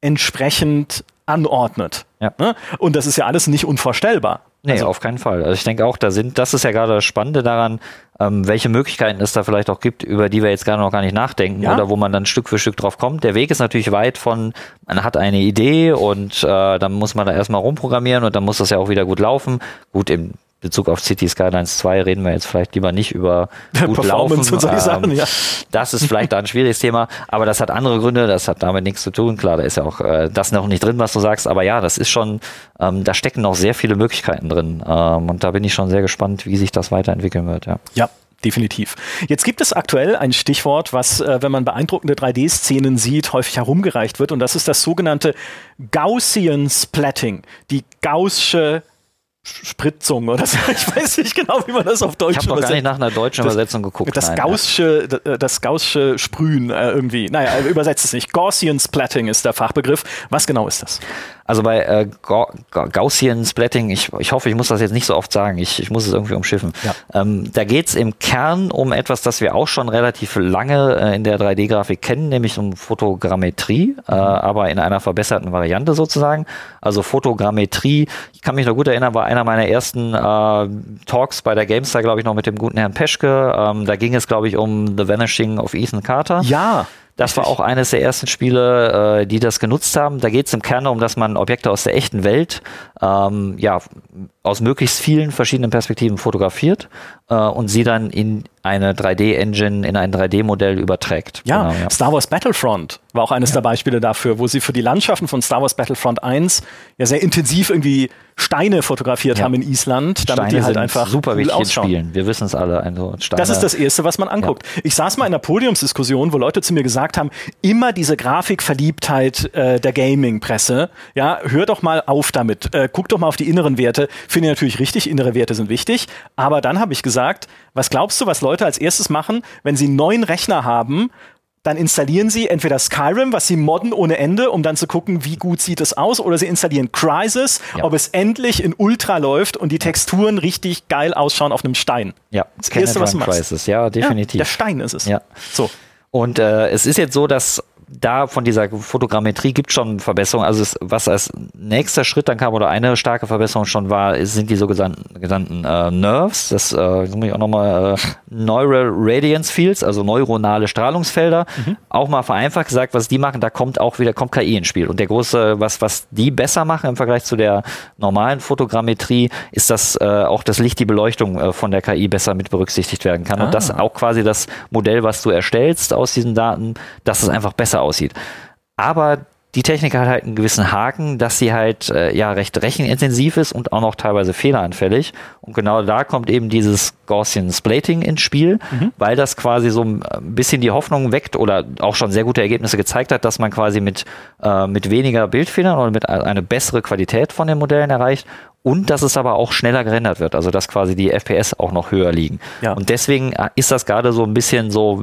entsprechend anordnet. Ja. Ne? Und das ist ja alles nicht unvorstellbar. Nee, Also- auf keinen Fall. Also ich denke auch, da sind, das ist ja gerade das Spannende daran, ähm, welche Möglichkeiten es da vielleicht auch gibt, über die wir jetzt gerade noch gar nicht nachdenken Ja. oder wo man dann Stück für Stück drauf kommt. Der Weg ist natürlich weit von, man hat eine Idee und äh, dann muss man da erstmal rumprogrammieren und dann muss das ja auch wieder gut laufen. Gut, im Bezug auf City Skylines 2 reden wir jetzt vielleicht lieber nicht über gut Performance laufen. und solche Ähm, Sachen, ja. Das ist vielleicht da ein schwieriges Thema, aber das hat andere Gründe, das hat damit nichts zu tun. Klar, da ist ja auch äh, das noch nicht drin, was du sagst, aber ja, das ist schon, ähm, da stecken noch sehr viele Möglichkeiten drin ähm, und da bin ich schon sehr gespannt, wie sich das weiterentwickeln wird. Ja. Ja, definitiv. Jetzt gibt es aktuell ein Stichwort, was, äh, wenn man beeindruckende 3D-Szenen sieht, häufig herumgereicht wird. Und das ist das sogenannte Gaussian Splatting. Die gaussische Spritzung oder so. Ich weiß nicht genau, wie man das auf Deutsch Ich habe gar nicht nach einer deutschen Das- Übersetzung geguckt. Das nein, gaussische, d- das gaussische Sprühen äh, irgendwie. Naja, übersetzt es nicht. Gaussian Splatting ist der Fachbegriff. Was genau ist das? Also bei äh, Ga Ga Gaussian Splatting, ich, ich hoffe, ich muss das jetzt nicht so oft sagen, ich, ich muss es irgendwie umschiffen. Ja. Ähm, da geht es im Kern um etwas, das wir auch schon relativ lange äh, in der 3D-Grafik kennen, nämlich um Fotogrammetrie, äh, aber in einer verbesserten Variante sozusagen. Also Fotogrammetrie, ich kann mich noch gut erinnern, war einer meiner ersten äh, Talks bei der GameStar, glaube ich, noch mit dem guten Herrn Peschke. Ähm, da ging es, glaube ich, um The Vanishing of Ethan Carter. Ja. Das war auch eines der ersten Spiele, äh, die das genutzt haben. Da geht es im Kern darum, dass man Objekte aus der echten Welt ähm, ja, aus möglichst vielen verschiedenen Perspektiven fotografiert und sie dann in eine 3D-Engine, in ein 3D-Modell überträgt. Ja, Genau, ja. Star Wars Battlefront war auch eines der Beispiele dafür, wo sie für die Landschaften von Star Wars Battlefront 1 ja sehr intensiv irgendwie Steine fotografiert Ja. haben in Island, damit Steine die halt sind einfach super wichtig ausschauen. Spielen. Wir wissen es alle. Also Steine, Das ist das Erste, was man anguckt. Ich saß mal in einer Podiumsdiskussion, wo Leute zu mir gesagt haben, immer diese Grafikverliebtheit äh, der Gaming-Presse, ja, hör doch mal auf damit. Äh, guck doch mal auf die inneren Werte. Finde ich natürlich richtig, innere Werte sind wichtig. Aber dann habe ich gesagt, was glaubst du, was Leute als erstes machen, wenn sie einen neuen Rechner haben, dann installieren sie entweder Skyrim, was sie modden ohne Ende, um dann zu gucken, wie gut sieht es aus, oder sie installieren Crysis, Ja. ob es endlich in Ultra läuft und die Texturen richtig geil ausschauen auf einem Stein. ja, das Erste, was du machst. Crisis. Ja, definitiv. Ja, der Stein ist es. Ja. So. Und äh, es ist jetzt so, dass da von dieser Fotogrammetrie gibt schon Verbesserungen. Also es, was als nächster Schritt dann kam oder eine starke Verbesserung schon war, sind die sogenannten genannten, äh, Nerves. Das äh, muss ich auch nochmal äh, Neural Radiance Fields, also neuronale Strahlungsfelder. Auch mal vereinfacht gesagt, was die machen, da kommt auch wieder kommt KI ins Spiel. Und der große, was was die besser machen im Vergleich zu der normalen Fotogrammetrie, ist, dass äh, auch das Licht, die Beleuchtung äh, von der KI besser mit berücksichtigt werden kann. Und das auch quasi das Modell, was du erstellst aus diesen Daten, dass es einfach besser aussieht. Aber die Technik hat halt einen gewissen Haken, dass sie halt äh, ja recht rechenintensiv ist und auch noch teilweise fehleranfällig. Und genau da kommt eben dieses Gaussian Splating ins Spiel, weil das quasi so ein bisschen die Hoffnung weckt oder auch schon sehr gute Ergebnisse gezeigt hat, dass man quasi mit, äh, mit weniger Bildfehlern oder mit a- eine bessere Qualität von den Modellen erreicht. Und dass es aber auch schneller gerendert wird, also dass quasi die FPS auch noch höher liegen. Ja. Und deswegen äh, ist das gerade so ein bisschen so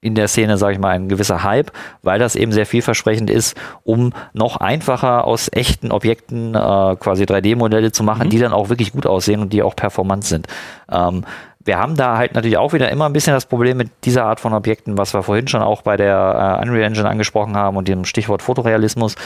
in der Szene, sage ich mal, ein gewisser Hype, weil das eben sehr vielversprechend ist, um noch einfacher aus echten Objekten äh, quasi 3D-Modelle zu machen, die dann auch wirklich gut aussehen und die auch performant sind. Ähm, wir haben da halt natürlich auch wieder immer ein bisschen das Problem mit dieser Art von Objekten, was wir vorhin schon auch bei der äh, Unreal Engine angesprochen haben und dem Stichwort Fotorealismus.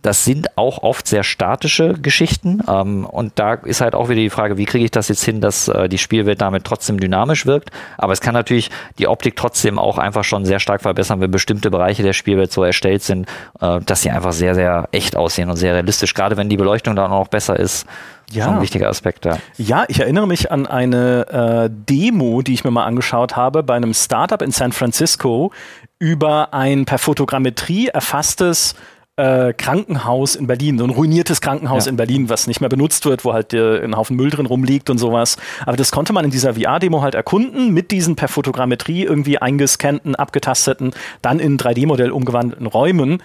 Das sind auch oft sehr statische Geschichten. Ähm, und da ist halt auch wieder die Frage, wie kriege ich das jetzt hin, dass äh, die Spielwelt damit trotzdem dynamisch wirkt. Aber es kann natürlich die Optik trotzdem auch einfach schon sehr stark verbessern, wenn bestimmte Bereiche der Spielwelt so erstellt sind, äh, dass sie einfach sehr, sehr echt aussehen und sehr realistisch. Gerade wenn die Beleuchtung dann auch noch besser ist. Ja. Ein wichtiger Aspekt, ja. Ja, ich erinnere mich an eine äh, Demo, die ich mir mal angeschaut habe bei einem Startup in San Francisco über ein per Fotogrammetrie erfasstes äh, Krankenhaus in Berlin, so ein ruiniertes Krankenhaus Ja. in Berlin, was nicht mehr benutzt wird, wo halt äh, ein Haufen Müll drin rumliegt und sowas. Aber das konnte man in dieser VR-Demo halt erkunden, mit diesen per Fotogrammetrie irgendwie eingescannten, abgetasteten, dann in 3D-Modell umgewandelten Räumen.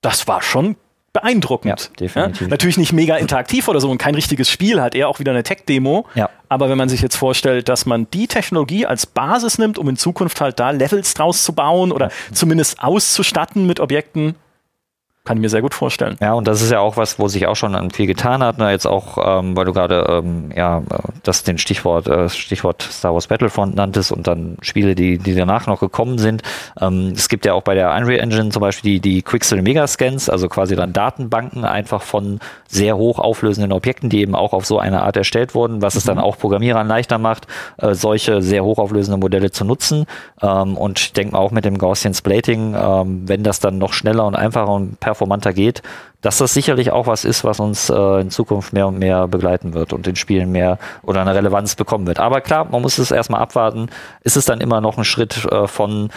Das war schon beeindruckend. Ja, definitiv. Natürlich nicht mega interaktiv oder so und kein richtiges Spiel, halt eher auch wieder eine Tech-Demo. Ja. Aber wenn man sich jetzt vorstellt, dass man die Technologie als Basis nimmt, um in Zukunft halt da Levels draus zu bauen oder zumindest auszustatten mit Objekten, Kann ich mir sehr gut vorstellen. Ja, und das ist ja auch was, wo sich auch schon viel getan hat. Ne? Jetzt auch, ähm, weil du gerade ähm, ja das den Stichwort äh, Stichwort Star Wars Battlefront nanntest und dann Spiele, die die danach noch gekommen sind. Ähm, es gibt ja auch bei der Unreal Engine zum Beispiel die die Quixel Megascans, also quasi dann Datenbanken einfach von sehr hoch auflösenden Objekten, die eben auch auf so eine Art erstellt wurden, was mhm. es dann mhm. auch Programmierern leichter macht, äh, solche sehr hoch auflösenden Modelle zu nutzen. Ähm, und ich denke mal auch mit dem Gaussian Splating, ähm, wenn das dann noch schneller und einfacher und per performanter geht, dass das sicherlich auch was ist, was uns äh, in Zukunft mehr und mehr begleiten wird und in Spielen mehr oder eine Relevanz bekommen wird. Aber klar, man muss es erstmal abwarten. Ist es dann immer noch ein Schritt äh, von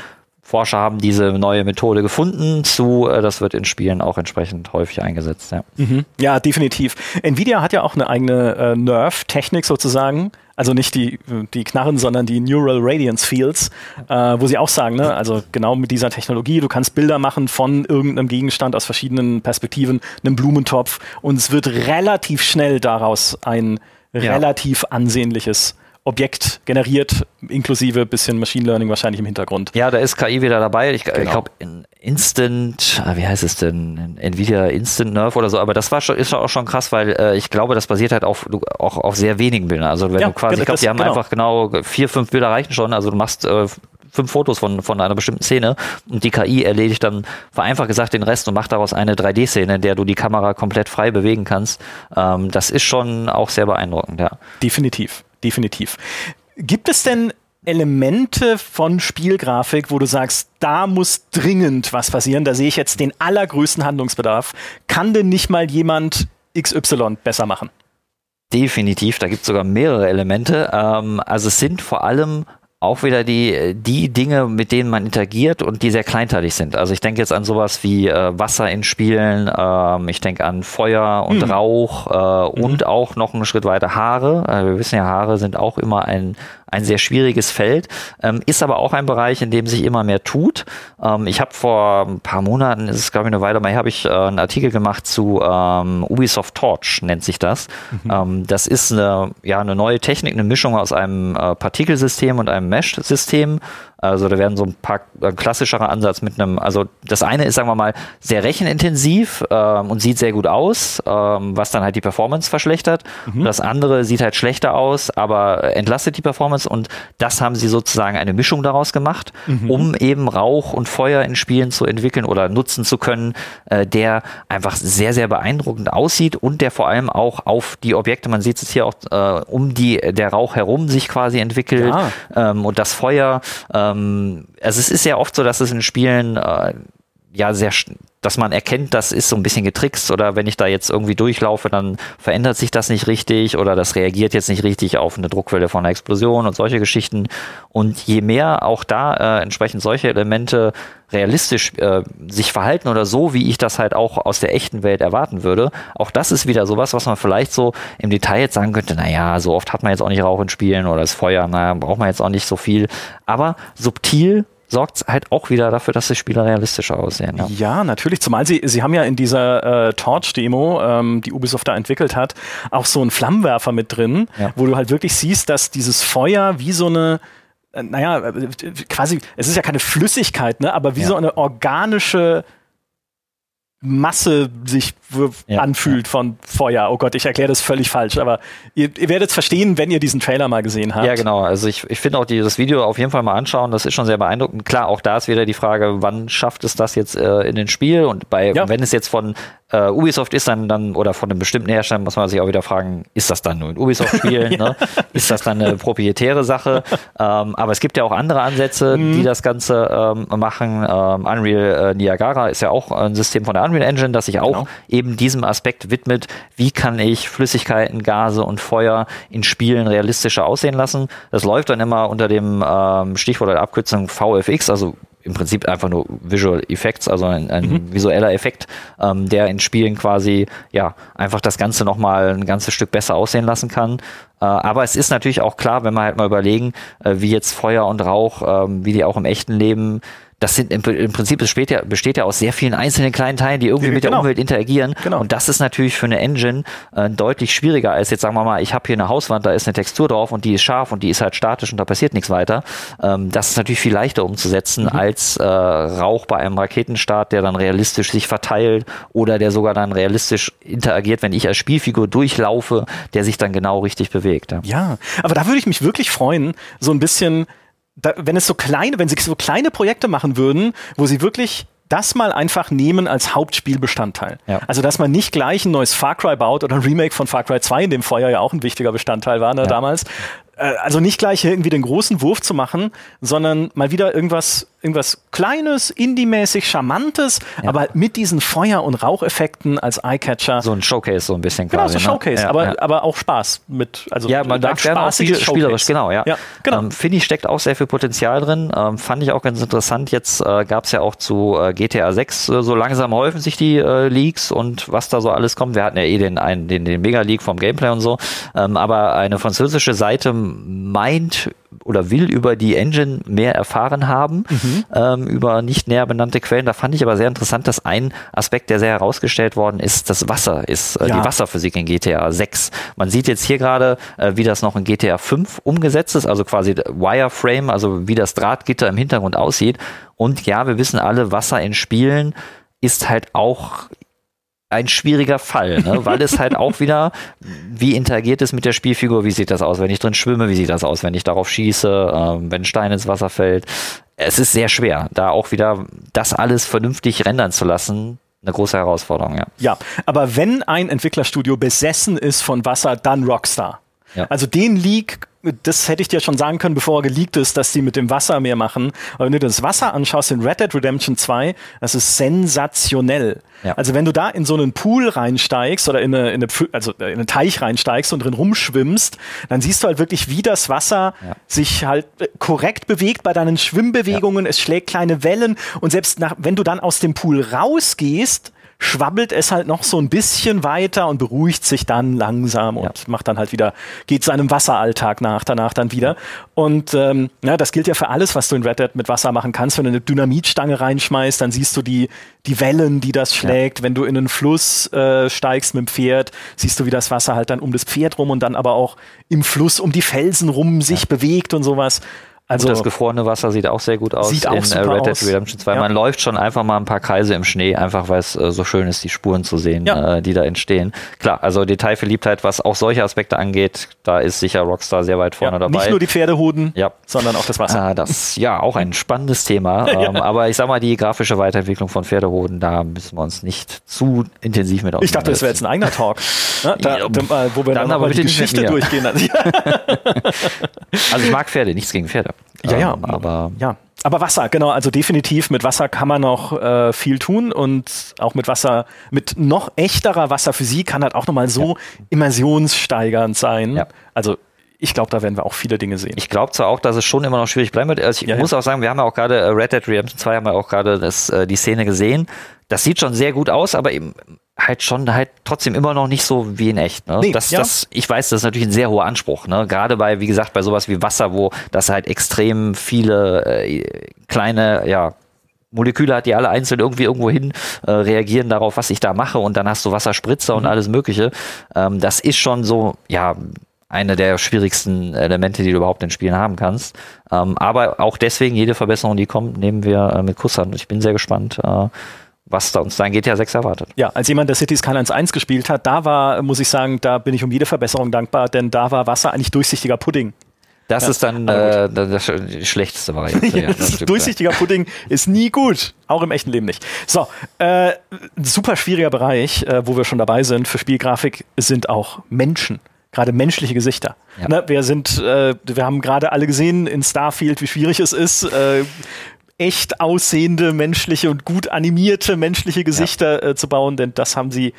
Forscher haben diese neue Methode gefunden zu, äh, das wird in Spielen auch entsprechend häufig eingesetzt. Ja, mhm. ja definitiv. Nvidia hat ja auch eine eigene äh, Nerve-Technik sozusagen. Also nicht die, die Knarren, sondern die Neural Radiance Fields, äh, wo sie auch sagen, ne, also genau mit dieser Technologie, du kannst Bilder machen von irgendeinem Gegenstand aus verschiedenen Perspektiven, einem Blumentopf und es wird relativ schnell daraus ein ja. relativ ansehnliches Objekt generiert, inklusive bisschen Machine Learning wahrscheinlich im Hintergrund. Ja, da ist KI wieder dabei. Ich, genau. ich glaube, Instant, ah, wie heißt es denn? Nvidia Instant Nerve oder so, aber das war schon, ist auch schon krass, weil äh, ich glaube, das basiert halt auf, auch auf sehr wenigen Bildern. Also wenn ja, du quasi, ich glaube, die haben genau. einfach genau vier, fünf Bilder reichen schon. Also du machst äh, fünf Fotos von, von einer bestimmten Szene und die KI erledigt dann vereinfacht gesagt den Rest und macht daraus eine 3D-Szene, in der du die Kamera komplett frei bewegen kannst. Ähm, das ist schon auch sehr beeindruckend, ja. Definitiv definitiv. Gibt es denn Elemente von Spielgrafik, wo du sagst, da muss dringend was passieren, da sehe ich jetzt den allergrößten Handlungsbedarf. Kann denn nicht mal jemand XY besser machen? Definitiv, da gibt es sogar mehrere Elemente. Ähm, also es sind vor allem auch wieder die, die Dinge, mit denen man interagiert und die sehr kleinteilig sind. Also ich denke jetzt an sowas wie äh, Wasser in Spielen, ähm, ich denke an Feuer und mhm. Rauch äh, mhm. und auch noch einen Schritt weiter Haare. Äh, wir wissen ja, Haare sind auch immer ein, ein sehr schwieriges Feld, ähm, ist aber auch ein Bereich, in dem sich immer mehr tut. Ähm, ich habe vor ein paar Monaten, ist es glaube ich eine Weile mal, habe ich äh, einen Artikel gemacht zu ähm, Ubisoft Torch, nennt sich das. Mhm. Ähm, das ist eine, ja, eine neue Technik, eine Mischung aus einem äh, Partikelsystem und einem Mesh-System. Also da werden so ein paar ein äh, klassischerer Ansatz mit einem, also das eine ist, sagen wir mal, sehr rechenintensiv ähm, und sieht sehr gut aus, ähm, was dann halt die Performance verschlechtert. Mhm. Das andere sieht halt schlechter aus, aber entlastet die Performance und das haben sie sozusagen eine Mischung daraus gemacht, mhm. um eben Rauch und Feuer in Spielen zu entwickeln oder nutzen zu können, äh, der einfach sehr, sehr beeindruckend aussieht und der vor allem auch auf die Objekte, man sieht es hier auch äh, um die, der Rauch herum sich quasi entwickelt ja. ähm, und das Feuer ähm, ähm, also es ist ja oft so, dass es in Spielen äh, ja sehr, dass man erkennt, das ist so ein bisschen getrickst oder wenn ich da jetzt irgendwie durchlaufe, dann verändert sich das nicht richtig oder das reagiert jetzt nicht richtig auf eine Druckwelle von einer Explosion und solche Geschichten. Und je mehr auch da äh, entsprechend solche Elemente realistisch äh, sich verhalten oder so, wie ich das halt auch aus der echten Welt erwarten würde, auch das ist wieder sowas, was man vielleicht so im Detail jetzt sagen könnte, naja, so oft hat man jetzt auch nicht Rauch in Spielen oder das Feuer, naja, braucht man jetzt auch nicht so viel. Aber subtil sorgt es halt auch wieder dafür, dass die Spieler realistischer aussehen. Ja, ja natürlich. Zumal sie, sie haben ja in dieser äh, Torch-Demo, ähm, die Ubisoft da entwickelt hat, auch so einen Flammenwerfer mit drin, ja. wo du halt wirklich siehst, dass dieses Feuer wie so eine äh, naja, äh, quasi, es ist ja keine Flüssigkeit, ne, aber wie ja. so eine organische Masse sich ja, anfühlt ja. von Feuer. Oh Gott, ich erkläre das völlig falsch, aber ihr, ihr werdet es verstehen, wenn ihr diesen Trailer mal gesehen habt. Ja, genau. Also ich, ich finde auch die, das Video auf jeden Fall mal anschauen. Das ist schon sehr beeindruckend. Klar, auch da ist wieder die Frage, wann schafft es das jetzt äh, in den Spiel? Und bei, ja. wenn es jetzt von äh, Ubisoft ist dann, dann, oder von einem bestimmten Hersteller, muss man sich auch wieder fragen, ist das dann nur ein Ubisoft-Spiel? ja. ne? Ist das dann eine proprietäre Sache? ähm, aber es gibt ja auch andere Ansätze, mhm. die das Ganze ähm, machen. Ähm, Unreal äh, Niagara ist ja auch ein System von der Unreal Engine, das sich auch genau. eben diesem Aspekt widmet. Wie kann ich Flüssigkeiten, Gase und Feuer in Spielen realistischer aussehen lassen? Das läuft dann immer unter dem ähm, Stichwort der Abkürzung VFX, also im Prinzip einfach nur Visual Effects, also ein, ein mhm. visueller Effekt, ähm, der in Spielen quasi ja einfach das Ganze nochmal ein ganzes Stück besser aussehen lassen kann. Äh, aber es ist natürlich auch klar, wenn wir halt mal überlegen, äh, wie jetzt Feuer und Rauch, äh, wie die auch im echten Leben das sind im, im Prinzip es besteht ja, besteht ja aus sehr vielen einzelnen kleinen Teilen, die irgendwie mit genau. der Umwelt interagieren. Genau. Und das ist natürlich für eine Engine äh, deutlich schwieriger als jetzt sagen wir mal, ich habe hier eine Hauswand, da ist eine Textur drauf und die ist scharf und die ist halt statisch und da passiert nichts weiter. Ähm, das ist natürlich viel leichter umzusetzen mhm. als äh, Rauch bei einem Raketenstart, der dann realistisch sich verteilt oder der sogar dann realistisch interagiert, wenn ich als Spielfigur durchlaufe, der sich dann genau richtig bewegt. Ja, ja aber da würde ich mich wirklich freuen, so ein bisschen da, wenn es so kleine, wenn sie so kleine Projekte machen würden, wo sie wirklich das mal einfach nehmen als Hauptspielbestandteil. Ja. Also, dass man nicht gleich ein neues Far Cry baut oder ein Remake von Far Cry 2, in dem Feuer ja auch ein wichtiger Bestandteil war ne, ja. damals. Äh, also nicht gleich irgendwie den großen Wurf zu machen, sondern mal wieder irgendwas irgendwas Kleines, Indie-mäßig, Charmantes, ja. aber mit diesen Feuer- und Raucheffekten als Eyecatcher. So ein Showcase so ein bisschen genau, quasi. Genau, so ein ne? Showcase, ne? aber, ja. aber auch Spaß mit. Also ja, man darf gerne auch viel spielerisch, genau, ja. genau. Ähm, Finde ich, steckt auch sehr viel Potenzial drin. Ähm, fand ich auch ganz interessant. Jetzt äh, gab es ja auch zu äh, GTA 6 äh, so langsam häufen sich die äh, Leaks und was da so alles kommt. Wir hatten ja eh den, einen, den, den Mega-Leak vom Gameplay und so. Ähm, aber eine französische Seite meint oder will über die Engine mehr erfahren haben, mhm. ähm, über nicht näher benannte Quellen. Da fand ich aber sehr interessant, dass ein Aspekt, der sehr herausgestellt worden ist, das Wasser ist, äh, ja. die Wasserphysik in GTA 6. Man sieht jetzt hier gerade, äh, wie das noch in GTA 5 umgesetzt ist, also quasi Wireframe, also wie das Drahtgitter im Hintergrund aussieht. Und ja, wir wissen alle, Wasser in Spielen ist halt auch ein schwieriger Fall, ne? weil es halt auch wieder, wie interagiert es mit der Spielfigur, wie sieht das aus, wenn ich drin schwimme, wie sieht das aus, wenn ich darauf schieße, ähm, wenn ein Stein ins Wasser fällt. Es ist sehr schwer, da auch wieder das alles vernünftig rendern zu lassen. Eine große Herausforderung, ja. Ja, aber wenn ein Entwicklerstudio besessen ist von Wasser, dann Rockstar. Ja. Also den Leak das hätte ich dir schon sagen können, bevor er geleakt ist, dass die mit dem Wasser mehr machen. Aber wenn du das Wasser anschaust in Red Dead Redemption 2, das ist sensationell. Ja. Also wenn du da in so einen Pool reinsteigst oder in eine, in eine, also in einen Teich reinsteigst und drin rumschwimmst, dann siehst du halt wirklich, wie das Wasser ja. sich halt äh, korrekt bewegt bei deinen Schwimmbewegungen. Ja. Es schlägt kleine Wellen und selbst nach, wenn du dann aus dem Pool rausgehst, schwabbelt es halt noch so ein bisschen weiter und beruhigt sich dann langsam und ja. macht dann halt wieder, geht seinem Wasseralltag nach, danach dann wieder. Und ähm, ja, das gilt ja für alles, was du in Red Dead mit Wasser machen kannst. Wenn du eine Dynamitstange reinschmeißt, dann siehst du die, die Wellen, die das schlägt. Ja. Wenn du in einen Fluss äh, steigst mit dem Pferd, siehst du, wie das Wasser halt dann um das Pferd rum und dann aber auch im Fluss um die Felsen rum sich bewegt und sowas. Also und das gefrorene Wasser sieht auch sehr gut aus sieht auch in super Red Dead Redemption 2. Ja. Man läuft schon einfach mal ein paar Kreise im Schnee, einfach weil es äh, so schön ist, die Spuren zu sehen, ja. äh, die da entstehen. Klar, also Detailverliebtheit, was auch solche Aspekte angeht, da ist sicher Rockstar sehr weit vorne ja, dabei. Nicht nur die Pferdehoden, ja. sondern auch das Wasser. Äh, das ja auch ein spannendes Thema. ähm, aber ich sag mal, die grafische Weiterentwicklung von Pferdehoden, da müssen wir uns nicht zu intensiv mit Ich dachte, das wäre jetzt ein eigener Talk, ne? da, da, wo wir dann, dann aber die Geschichte durchgehen. also ich mag Pferde, nichts gegen Pferde. Ja, ja, ähm, aber ja. Aber Wasser, genau, also definitiv mit Wasser kann man noch äh, viel tun und auch mit Wasser, mit noch echterer Wasserphysik kann halt auch nochmal so ja. immersionssteigernd sein. Ja. Also ich glaube, da werden wir auch viele Dinge sehen. Ich glaube zwar auch, dass es schon immer noch schwierig bleiben wird. Also ich ja, muss ja. auch sagen, wir haben ja auch gerade äh, Red Dead Redemption 2 haben wir auch gerade äh, die Szene gesehen. Das sieht schon sehr gut aus, aber eben halt schon halt trotzdem immer noch nicht so wie in echt. Ne? Nee, das, ja. das, ich weiß, das ist natürlich ein sehr hoher Anspruch. Ne? Gerade bei, wie gesagt, bei sowas wie Wasser, wo das halt extrem viele äh, kleine, ja, Moleküle hat, die alle einzeln irgendwie irgendwo hin äh, reagieren darauf, was ich da mache und dann hast du Wasserspritzer mhm. und alles Mögliche. Ähm, das ist schon so, ja, eine der schwierigsten Elemente, die du überhaupt in Spielen haben kannst. Ähm, aber auch deswegen, jede Verbesserung, die kommt, nehmen wir äh, mit Kusshand. Ich bin sehr gespannt, äh, was da uns dann GTA 6 erwartet. Ja, als jemand, der Cities Skylines 1 gespielt hat, da war, muss ich sagen, da bin ich um jede Verbesserung dankbar, denn da war Wasser eigentlich durchsichtiger Pudding. Das ja, ist dann äh, das schlechteste Variante. ja, durchsichtiger Pudding ist nie gut, auch im echten Leben nicht. So, äh, super schwieriger Bereich, äh, wo wir schon dabei sind für Spielgrafik, sind auch Menschen gerade menschliche Gesichter. Ja. Ne, wir sind, äh, wir haben gerade alle gesehen in Starfield, wie schwierig es ist, äh, echt aussehende menschliche und gut animierte menschliche Gesichter ja. äh, zu bauen, denn das haben sie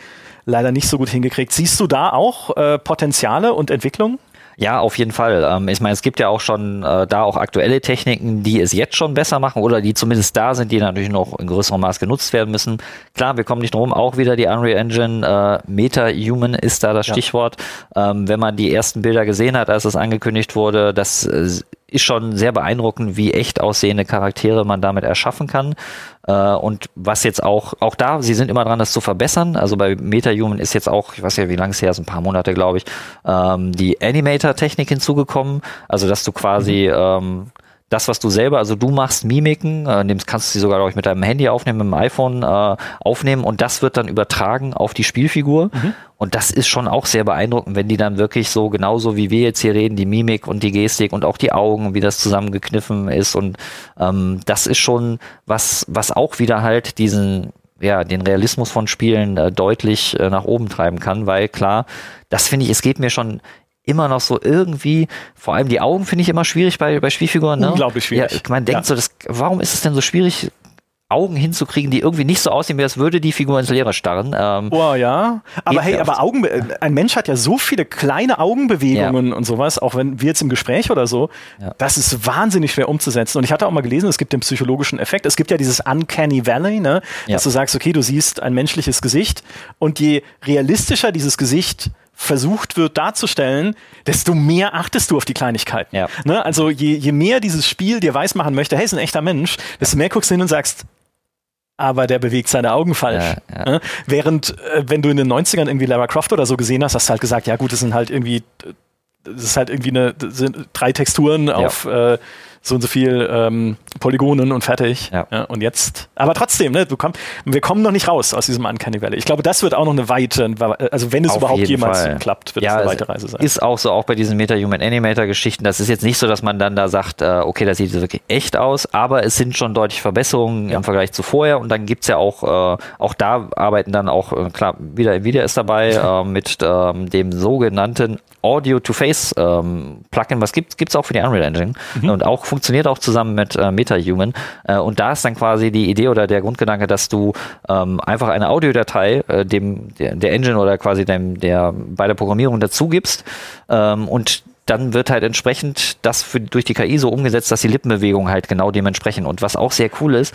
leider nicht so gut hingekriegt. Siehst du da auch äh, Potenziale und Entwicklungen? Ja, auf jeden Fall. Ähm, ich meine, es gibt ja auch schon äh, da auch aktuelle Techniken, die es jetzt schon besser machen oder die zumindest da sind, die natürlich noch in größerem Maß genutzt werden müssen. Klar, wir kommen nicht drum, auch wieder die Unreal Engine. Äh, Meta-Human ist da das ja. Stichwort. Ähm, wenn man die ersten Bilder gesehen hat, als es angekündigt wurde, das äh, ist schon sehr beeindruckend, wie echt aussehende Charaktere man damit erschaffen kann. Äh, und was jetzt auch, auch da, sie sind immer dran, das zu verbessern. Also bei MetaHuman ist jetzt auch, ich weiß ja, wie lange es her ist, ein paar Monate, glaube ich, ähm, die Animator-Technik hinzugekommen. Also, dass du quasi mhm. ähm, das, was du selber, also du machst Mimiken, äh, kannst du sie sogar, glaube ich, mit deinem Handy aufnehmen, mit dem iPhone äh, aufnehmen und das wird dann übertragen auf die Spielfigur. Mhm. Und das ist schon auch sehr beeindruckend, wenn die dann wirklich so, genauso wie wir jetzt hier reden, die Mimik und die Gestik und auch die Augen, wie das zusammengekniffen ist. Und ähm, das ist schon was, was auch wieder halt diesen, ja, den Realismus von Spielen äh, deutlich äh, nach oben treiben kann, weil klar, das finde ich, es geht mir schon immer noch so irgendwie, vor allem die Augen finde ich immer schwierig bei, bei Spielfiguren. Ne? Unglaublich schwierig. Ja, man denkt ja. so, das, warum ist es denn so schwierig, Augen hinzukriegen, die irgendwie nicht so aussehen, wie als würde die Figur ins Leere starren. Ähm, oh ja, aber hey, aber Augen, ein Mensch hat ja so viele kleine Augenbewegungen ja. und sowas, auch wenn wir jetzt im Gespräch oder so, ja. das ist wahnsinnig schwer umzusetzen. Und ich hatte auch mal gelesen, es gibt den psychologischen Effekt. Es gibt ja dieses Uncanny Valley, ne, ja. dass du sagst, okay, du siehst ein menschliches Gesicht und je realistischer dieses Gesicht versucht wird darzustellen, desto mehr achtest du auf die Kleinigkeiten. Ja. Ne? Also je, je mehr dieses Spiel dir weismachen möchte, hey, ist ein echter Mensch, desto mehr guckst du hin und sagst, aber der bewegt seine Augen falsch. Ja, ja. Ne? Während, äh, wenn du in den 90ern irgendwie Lara Croft oder so gesehen hast, hast du halt gesagt, ja gut, das sind halt irgendwie, das ist halt irgendwie eine, sind drei Texturen auf äh, so und so viel ähm, Polygonen und fertig. Ja. ja. und jetzt, aber trotzdem, ne, komm, wir kommen noch nicht raus aus diesem Uncanny Valley. Ich glaube, das wird auch noch eine weite, also wenn es Auf überhaupt jemals Fall. klappt, wird ja, es eine weite Reise sein. Ist auch so, auch bei diesen Meta-Human Animator-Geschichten, das ist jetzt nicht so, dass man dann da sagt, äh, okay, das sieht wirklich echt aus, aber es sind schon deutlich Verbesserungen im Vergleich zu vorher und dann gibt es ja auch, äh, auch da arbeiten dann auch, äh, klar, wieder Nvidia ist dabei, äh, mit ähm, dem sogenannten Audio-to-Face ähm, Plugin, was gibt es auch für die Unreal Engine mhm. und auch funktioniert auch zusammen mit äh, MetaHuman. Äh, und da ist dann quasi die Idee oder der Grundgedanke, dass du ähm, einfach eine Audiodatei äh, dem der, der, Engine oder quasi dem der bei der Programmierung dazu gibst ähm, und dann wird halt entsprechend das für, durch die KI so umgesetzt, dass die Lippenbewegungen halt genau dementsprechend. Und was auch sehr cool ist,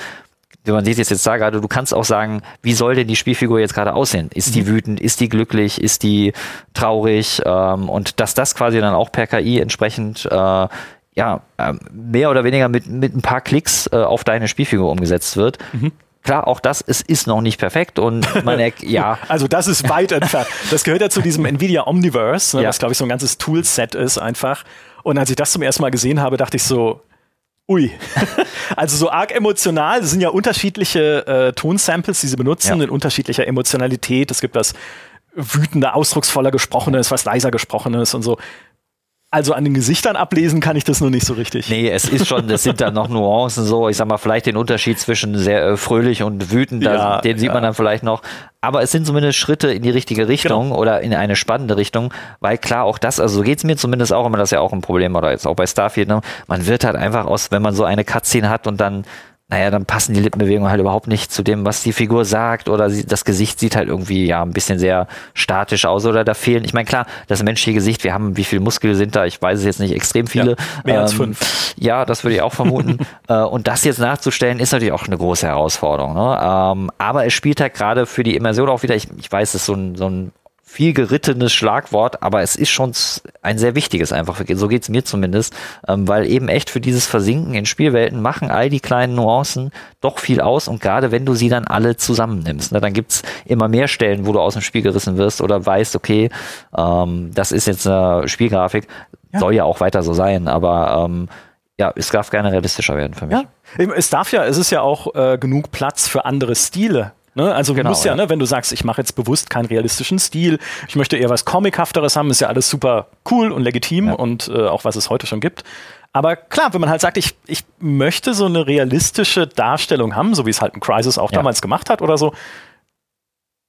man sieht es jetzt da gerade, du kannst auch sagen, wie soll denn die Spielfigur jetzt gerade aussehen? Ist die mhm. wütend? Ist die glücklich? Ist die traurig? Ähm, und dass das quasi dann auch per KI entsprechend äh, ja, äh, mehr oder weniger mit, mit ein paar Klicks äh, auf deine Spielfigur umgesetzt wird. Mhm. Klar, auch das es ist noch nicht perfekt und man ja. Also das ist weit entfernt. Das gehört ja zu diesem Nvidia Omniverse, ne, ja. was glaube ich so ein ganzes Toolset ist einfach. Und als ich das zum ersten Mal gesehen habe, dachte ich so, Ui. also so arg emotional. Das sind ja unterschiedliche äh, Tonsamples, die sie benutzen, ja. in unterschiedlicher Emotionalität. Es gibt was wütender, ausdrucksvoller Gesprochenes, was leiser Gesprochenes und so. Also an den Gesichtern ablesen kann ich das nur nicht so richtig. Nee, es ist schon, es sind da noch Nuancen so. Ich sag mal, vielleicht den Unterschied zwischen sehr äh, fröhlich und wütend, ja, den sieht ja. man dann vielleicht noch. Aber es sind zumindest Schritte in die richtige Richtung genau. oder in eine spannende Richtung, weil klar auch das, also so geht's mir zumindest auch immer, das ist ja auch ein Problem oder jetzt auch bei Starfield, ne? man wird halt einfach aus, wenn man so eine Cutscene hat und dann naja, dann passen die Lippenbewegungen halt überhaupt nicht zu dem, was die Figur sagt oder sie, das Gesicht sieht halt irgendwie ja ein bisschen sehr statisch aus oder da fehlen, ich meine klar, das menschliche Gesicht, wir haben, wie viele Muskeln sind da, ich weiß es jetzt nicht, extrem viele. Ja, mehr ähm, als fünf. Ja, das würde ich auch vermuten. äh, und das jetzt nachzustellen, ist natürlich auch eine große Herausforderung. Ne? Ähm, aber es spielt halt gerade für die Immersion auch wieder, ich, ich weiß, es ist so ein, so ein viel gerittenes Schlagwort, aber es ist schon ein sehr wichtiges einfach. So geht's mir zumindest, ähm, weil eben echt für dieses Versinken in Spielwelten machen all die kleinen Nuancen doch viel aus und gerade wenn du sie dann alle zusammennimmst, ne, dann gibt's immer mehr Stellen, wo du aus dem Spiel gerissen wirst oder weißt, okay, ähm, das ist jetzt eine Spielgrafik, ja. soll ja auch weiter so sein, aber ähm, ja, es darf gerne realistischer werden für mich. Ja. Es darf ja, es ist ja auch äh, genug Platz für andere Stile. Ne? Also genau, du musst ja, ja, ne, wenn du sagst, ich mache jetzt bewusst keinen realistischen Stil, ich möchte eher was Comichafteres haben, ist ja alles super cool und legitim ja. und äh, auch was es heute schon gibt. Aber klar, wenn man halt sagt, ich, ich möchte so eine realistische Darstellung haben, so wie es halt ein Crisis auch ja. damals gemacht hat oder so,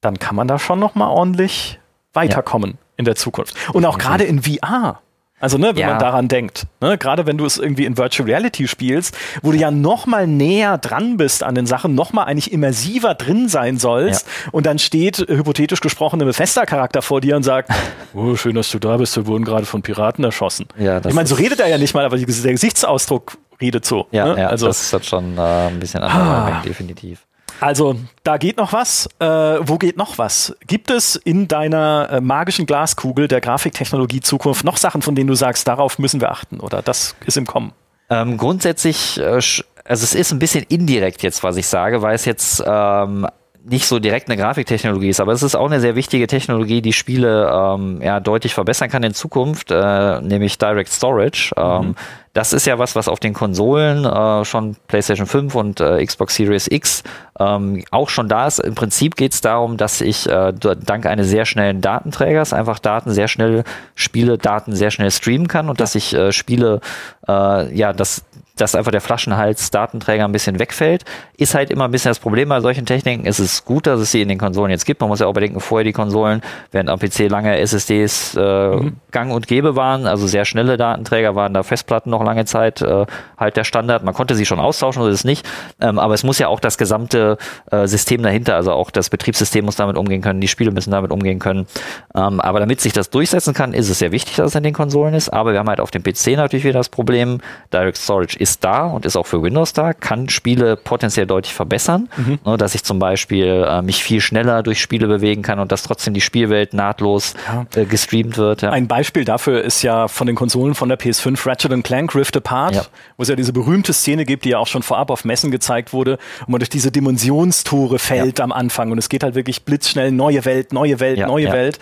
dann kann man da schon noch mal ordentlich weiterkommen in der Zukunft. Und auch gerade in VR. Also, ne, wenn ja. man daran denkt, ne, gerade wenn du es irgendwie in Virtual Reality spielst, wo du ja noch mal näher dran bist an den Sachen, noch mal eigentlich immersiver drin sein sollst ja. und dann steht äh, hypothetisch gesprochen ein Bethesda-Charakter vor dir und sagt, oh, schön, dass du da bist, wir wurden gerade von Piraten erschossen. Ja, ich meine, so redet er ja nicht mal, aber der Gesichtsausdruck redet so. Ja, ne? ja also, das ist schon äh, ein bisschen anders, ah. definitiv. Also, da geht noch was. Äh, wo geht noch was? Gibt es in deiner äh, magischen Glaskugel der Grafiktechnologie Zukunft noch Sachen, von denen du sagst, darauf müssen wir achten oder das ist im Kommen? Ähm, grundsätzlich, äh, also es ist ein bisschen indirekt jetzt, was ich sage, weil es jetzt ähm, nicht so direkt eine Grafiktechnologie ist, aber es ist auch eine sehr wichtige Technologie, die Spiele ähm, ja deutlich verbessern kann in Zukunft, äh, nämlich Direct Storage. Ähm, mhm. Das ist ja was, was auf den Konsolen äh, schon PlayStation 5 und äh, Xbox Series X ähm, auch schon da ist. Im Prinzip geht es darum, dass ich äh, dank eines sehr schnellen Datenträgers einfach Daten sehr schnell, Spiele Daten sehr schnell streamen kann und dass ich äh, Spiele, äh, ja, das dass einfach der Flaschenhals Datenträger ein bisschen wegfällt, ist halt immer ein bisschen das Problem bei solchen Techniken. Es ist gut, dass es sie in den Konsolen jetzt gibt. Man muss ja auch bedenken, vorher die Konsolen, während am PC lange SSDs äh, mhm. gang und gäbe waren, also sehr schnelle Datenträger waren da Festplatten noch lange Zeit äh, halt der Standard. Man konnte sie schon austauschen oder ist nicht, ähm, aber es muss ja auch das gesamte äh, System dahinter, also auch das Betriebssystem muss damit umgehen können, die Spiele müssen damit umgehen können. Ähm, aber damit sich das durchsetzen kann, ist es sehr wichtig, dass es in den Konsolen ist. Aber wir haben halt auf dem PC natürlich wieder das Problem, Direct Storage ist da und ist auch für Windows da, kann Spiele potenziell deutlich verbessern, mhm. ne, dass ich zum Beispiel äh, mich viel schneller durch Spiele bewegen kann und dass trotzdem die Spielwelt nahtlos ja. äh, gestreamt wird. Ja. Ein Beispiel dafür ist ja von den Konsolen von der PS5 Ratchet Clank Rift Apart, ja. wo es ja diese berühmte Szene gibt, die ja auch schon vorab auf Messen gezeigt wurde, wo man durch diese Dimensionstore fällt am Anfang und es geht halt wirklich blitzschnell neue Welt, neue Welt, neue Welt.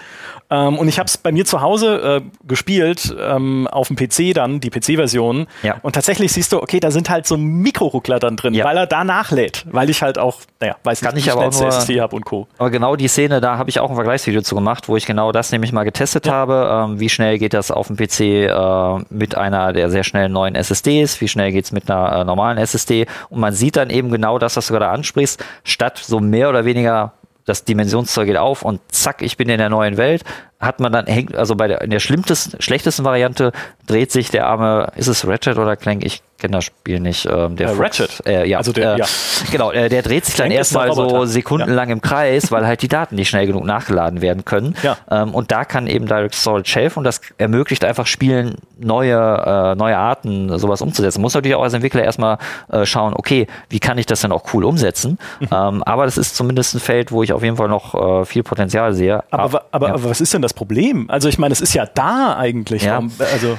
Ähm, und ich habe es bei mir zu Hause äh, gespielt, ähm, auf dem PC dann, die PC-Version. Ja. Und tatsächlich siehst du, okay, da sind halt so Mikroruckler dann drin, ja. weil er da nachlädt. Weil ich halt auch, naja, weiß Kann nicht, wie schnell SSD habe und Co. Aber genau die Szene, da habe ich auch ein Vergleichsvideo zu gemacht, wo ich genau das nämlich mal getestet ja. habe. Ähm, wie schnell geht das auf dem PC äh, mit einer der sehr schnellen neuen SSDs? Wie schnell geht's mit einer äh, normalen SSD? Und man sieht dann eben genau das, was du gerade ansprichst, statt so mehr oder weniger das Dimensionszeug geht auf und zack, ich bin in der neuen Welt, hat man dann hängt, also bei der in der schlimmsten, schlechtesten Variante dreht sich der arme, ist es Ratchet oder Clank? Ich kenne das Spiel nicht. Ähm, der äh, Ratchet. Äh, ja, also der, äh, ja. Genau, äh, der dreht sich dann erstmal so sekundenlang ja. im Kreis, weil halt die Daten nicht schnell genug nachgeladen werden können. Ja. Ähm, und da kann eben Direct Storage helfen und das ermöglicht einfach Spielen neue, äh, neue Arten, sowas umzusetzen. Muss natürlich auch als Entwickler erstmal äh, schauen, okay, wie kann ich das denn auch cool umsetzen? Mhm. Ähm, aber das ist zumindest ein Feld, wo ich auf jeden Fall noch äh, viel Potenzial sehe. Aber, aber, aber, aber was ist denn das Problem? Also ich meine, es ist ja da eigentlich. Ja. Also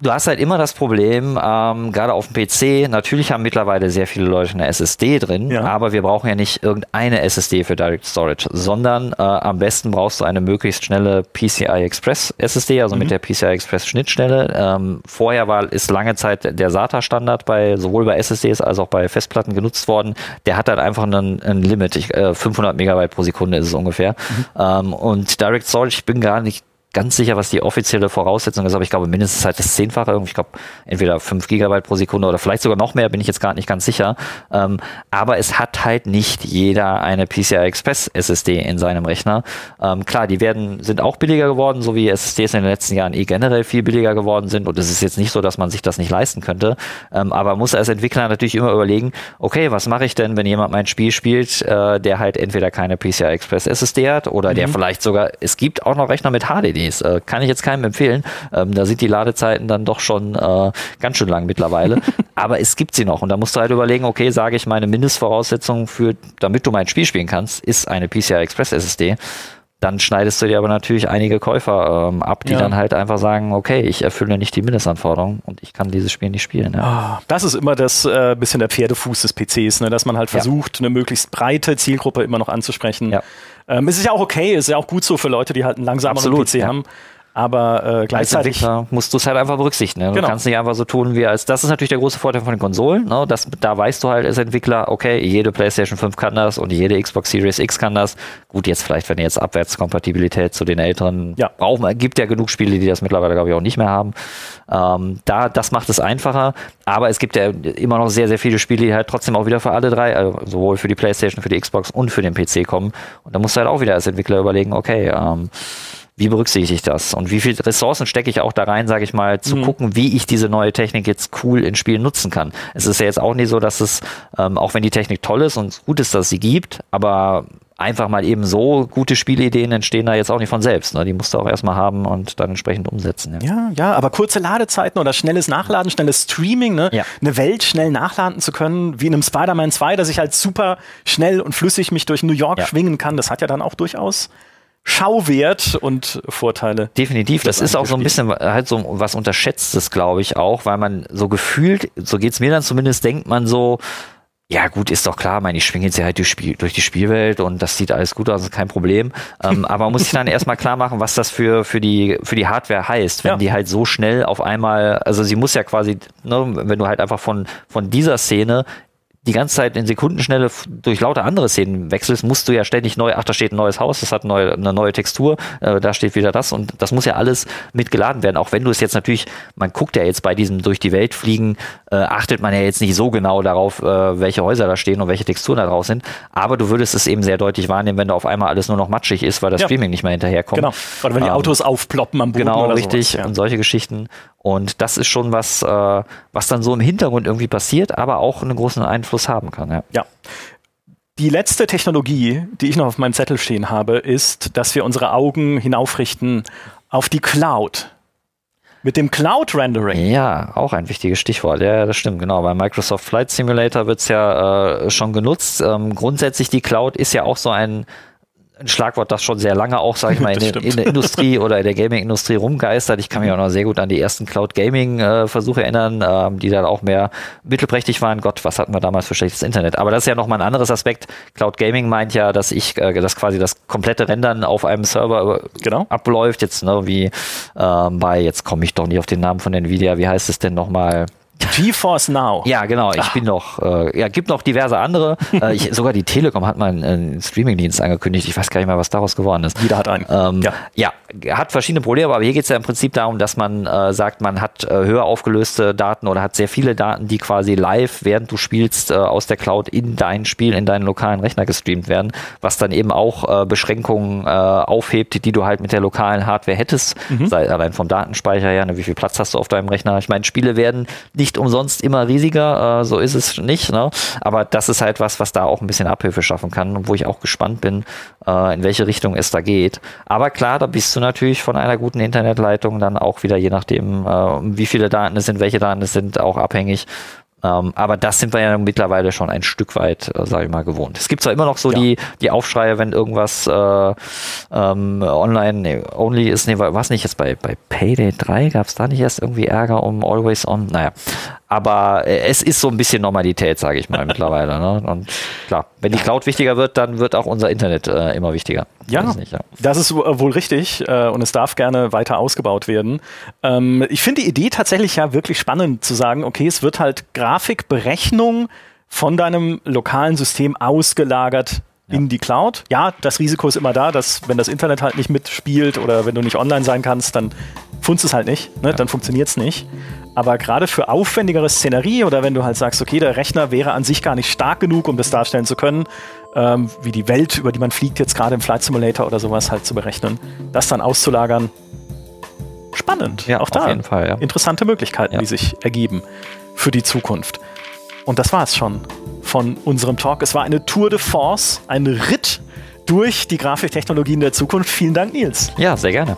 du hast halt immer das Problem, ähm, gerade auf dem PC, natürlich haben mittlerweile sehr viele Leute eine SSD drin, ja. aber wir brauchen ja nicht irgendeine SSD für Direct Storage, sondern äh, am besten brauchst du eine möglichst schnelle PCI Express SSD, also mhm. mit der PCI Express Schnittstelle. Ähm, vorher war, ist lange Zeit der SATA-Standard bei sowohl bei SSDs als auch bei Festplatten genutzt worden. Der hat halt einfach einen, ein Limit, ich, äh, 500 Megabyte pro Sekunde ist es ungefähr. Mhm. Ähm, und Direct Storage, ich bin gar nicht ganz sicher, was die offizielle Voraussetzung ist, aber ich glaube mindestens halt das Zehnfache. Ich glaube entweder fünf Gigabyte pro Sekunde oder vielleicht sogar noch mehr, bin ich jetzt gar nicht ganz sicher. Ähm, aber es hat halt nicht jeder eine PCI Express SSD in seinem Rechner. Ähm, klar, die werden, sind auch billiger geworden, so wie SSDs in den letzten Jahren eh generell viel billiger geworden sind. Und es ist jetzt nicht so, dass man sich das nicht leisten könnte. Ähm, aber muss als Entwickler natürlich immer überlegen, okay, was mache ich denn, wenn jemand mein Spiel spielt, äh, der halt entweder keine PCI Express SSD hat oder mhm. der vielleicht sogar, es gibt auch noch Rechner mit HDD CDs. Äh, kann ich jetzt keinem empfehlen. Ähm, da sind die Ladezeiten dann doch schon äh, ganz schön lang mittlerweile. Aber es gibt sie noch. Und da musst du halt überlegen, okay, sage ich, meine Mindestvoraussetzung für, damit du mein Spiel spielen kannst, ist eine PCI Express SSD dann schneidest du dir aber natürlich einige Käufer ähm, ab, die ja. dann halt einfach sagen, okay, ich erfülle nicht die Mindestanforderungen und ich kann dieses Spiel nicht spielen. Ja. Oh, das ist immer das äh, bisschen der Pferdefuß des PCs, ne? dass man halt versucht, ja. eine möglichst breite Zielgruppe immer noch anzusprechen. Ja. Ähm, es ist ja auch okay, es ist ja auch gut so für Leute, die halt einen langsameren Absolut, PC haben. Aber äh, gleichzeitig musst du es halt einfach berücksichtigen. Ne? Du genau. kannst nicht einfach so tun wie als. Das ist natürlich der große Vorteil von den Konsolen. Ne? Das, da weißt du halt als Entwickler, okay, jede PlayStation 5 kann das und jede Xbox Series X kann das. Gut, jetzt vielleicht, wenn ihr jetzt Abwärtskompatibilität zu den älteren ja. brauchen, gibt ja genug Spiele, die das mittlerweile, glaube ich, auch nicht mehr haben. Ähm, da, das macht es einfacher. Aber es gibt ja immer noch sehr, sehr viele Spiele, die halt trotzdem auch wieder für alle drei, also sowohl für die PlayStation, für die Xbox und für den PC kommen. Und da musst du halt auch wieder als Entwickler überlegen, okay, ähm, wie berücksichtige ich das? Und wie viele Ressourcen stecke ich auch da rein, sage ich mal, zu mhm. gucken, wie ich diese neue Technik jetzt cool in Spielen nutzen kann. Es ist ja jetzt auch nicht so, dass es, ähm, auch wenn die Technik toll ist und gut ist, dass es sie gibt, aber einfach mal eben so gute Spielideen entstehen da jetzt auch nicht von selbst. Ne? Die musst du auch erstmal haben und dann entsprechend umsetzen. Ja. ja, ja, aber kurze Ladezeiten oder schnelles Nachladen, schnelles Streaming, ne? Ja. eine Welt schnell nachladen zu können, wie in einem Spider-Man 2, dass ich halt super schnell und flüssig mich durch New York Ja. schwingen kann, das hat ja dann auch durchaus Schauwert und Vorteile. Definitiv, das ist auch so ein bisschen halt so was Unterschätztes, glaube ich auch, weil man so gefühlt, so geht's mir dann zumindest, denkt man so, ja gut, ist doch klar, meine, ich schwinge jetzt ja halt durch, Spiel, durch die Spielwelt und das sieht alles gut aus, ist kein Problem. Ähm, aber man muss sich dann erstmal klar machen, was das für, für, die, für die Hardware heißt, wenn Ja. die halt so schnell auf einmal, also sie muss ja quasi, ne, wenn du halt einfach von, von dieser Szene die ganze Zeit in Sekundenschnelle durch lauter andere Szenen wechselst, musst du ja ständig neu, ach, da steht ein neues Haus, das hat neu, eine neue Textur, äh, da steht wieder das und das muss ja alles mitgeladen werden, auch wenn du es jetzt natürlich, man guckt ja jetzt bei diesem durch die Welt fliegen, äh, achtet man ja jetzt nicht so genau darauf, äh, welche Häuser da stehen und welche Texturen da drauf sind, aber du würdest es eben sehr deutlich wahrnehmen, wenn da auf einmal alles nur noch matschig ist, weil das Ja. Streaming nicht mehr hinterherkommt. Genau. Oder wenn die Ähm, Autos aufploppen am Boden Genau, oder richtig. Sowas. Und solche Geschichten. Und das ist schon was, äh, was dann so im Hintergrund irgendwie passiert, aber auch einen großen Einfluss haben kann. Ja. Ja. Die letzte Technologie, die ich noch auf meinem Zettel stehen habe, ist, dass wir unsere Augen hinaufrichten auf die Cloud. Mit dem Cloud-Rendering. Ja, auch ein wichtiges Stichwort. Ja, das stimmt, genau. Bei Microsoft Flight Simulator wird's ja äh, schon genutzt. Ähm, grundsätzlich die Cloud ist ja auch so ein, ein Schlagwort, das schon sehr lange auch, sage ich mal, in, in der Industrie oder in der Gaming-Industrie rumgeistert. Ich kann mich auch noch sehr gut an die ersten Cloud-Gaming-Versuche erinnern, ähm, die dann auch mehr mittelprächtig waren. Gott, was hatten wir damals für schlechtes Internet? Aber das ist ja nochmal ein anderes Aspekt. Cloud Gaming meint ja, dass ich, äh, dass quasi das komplette Rendern auf einem Server äh, Genau. abläuft. Jetzt ne, wie ähm, bei, jetzt komme ich doch nicht auf den Namen von Nvidia, wie heißt es denn nochmal? GeForce Now. Ja, genau. Ich bin noch, äh, ja, gibt noch diverse andere. äh, ich, sogar die Telekom hat mal einen, einen Streamingdienst angekündigt. Ich weiß gar nicht mehr, was daraus geworden ist. Jeder hat einen. Ähm, Ja. ja. hat verschiedene Probleme, aber hier geht es ja im Prinzip darum, dass man äh, sagt, man hat äh, höher aufgelöste Daten oder hat sehr viele Daten, die quasi live, während du spielst, äh, aus der Cloud in dein Spiel, in deinen lokalen Rechner gestreamt werden, was dann eben auch äh, Beschränkungen aufhebt, die du halt mit der lokalen Hardware hättest, sei allein vom Datenspeicher her, ne, wie viel Platz hast du auf deinem Rechner. Ich meine, Spiele werden nicht umsonst immer riesiger, äh, so ist es nicht, ne? aber das ist halt was, was da auch ein bisschen Abhilfe schaffen kann und wo ich auch gespannt bin, äh, in welche Richtung es da geht. Aber klar, da bist du natürlich von einer guten Internetleitung dann auch wieder, je nachdem, äh, wie viele Daten es sind, welche Daten es sind, auch abhängig. Ähm, aber das sind wir ja mittlerweile schon ein Stück weit, äh, sage ich mal, gewohnt. Es gibt zwar immer noch so Ja. die, die Aufschreie, wenn irgendwas äh, ähm, online nee, only ist, nee, was nicht jetzt bei, bei Payday 3 gab es da nicht erst irgendwie Ärger um Always On? Naja. Aber äh, es ist so ein bisschen Normalität, sage ich mal, mittlerweile. Ne? Und klar, wenn die Cloud wichtiger wird, dann wird auch unser Internet äh, immer wichtiger. Ja, nicht, ja. das ist wohl richtig äh, und es darf gerne weiter ausgebaut werden. Ähm, ich finde die Idee tatsächlich ja wirklich spannend zu sagen, okay, es wird halt Grafikberechnung von deinem lokalen System ausgelagert in die Cloud. Ja, das Risiko ist immer da, dass wenn das Internet halt nicht mitspielt oder wenn du nicht online sein kannst, dann funzt es halt nicht, ne? dann funktioniert es nicht. Aber gerade für aufwendigere Szenerie oder wenn du halt sagst, okay, der Rechner wäre an sich gar nicht stark genug, um das darstellen zu können, ähm, wie die Welt, über die man fliegt, jetzt gerade im Flight Simulator oder sowas halt zu berechnen, das dann auszulagern, spannend. Ja, auch da auf jeden Fall, ja. interessante Möglichkeiten, Ja. die sich ergeben für die Zukunft. Und das war es schon von unserem Talk. Es war eine Tour de Force, ein Ritt durch die Grafiktechnologien der Zukunft. Vielen Dank, Nils. ja, sehr gerne.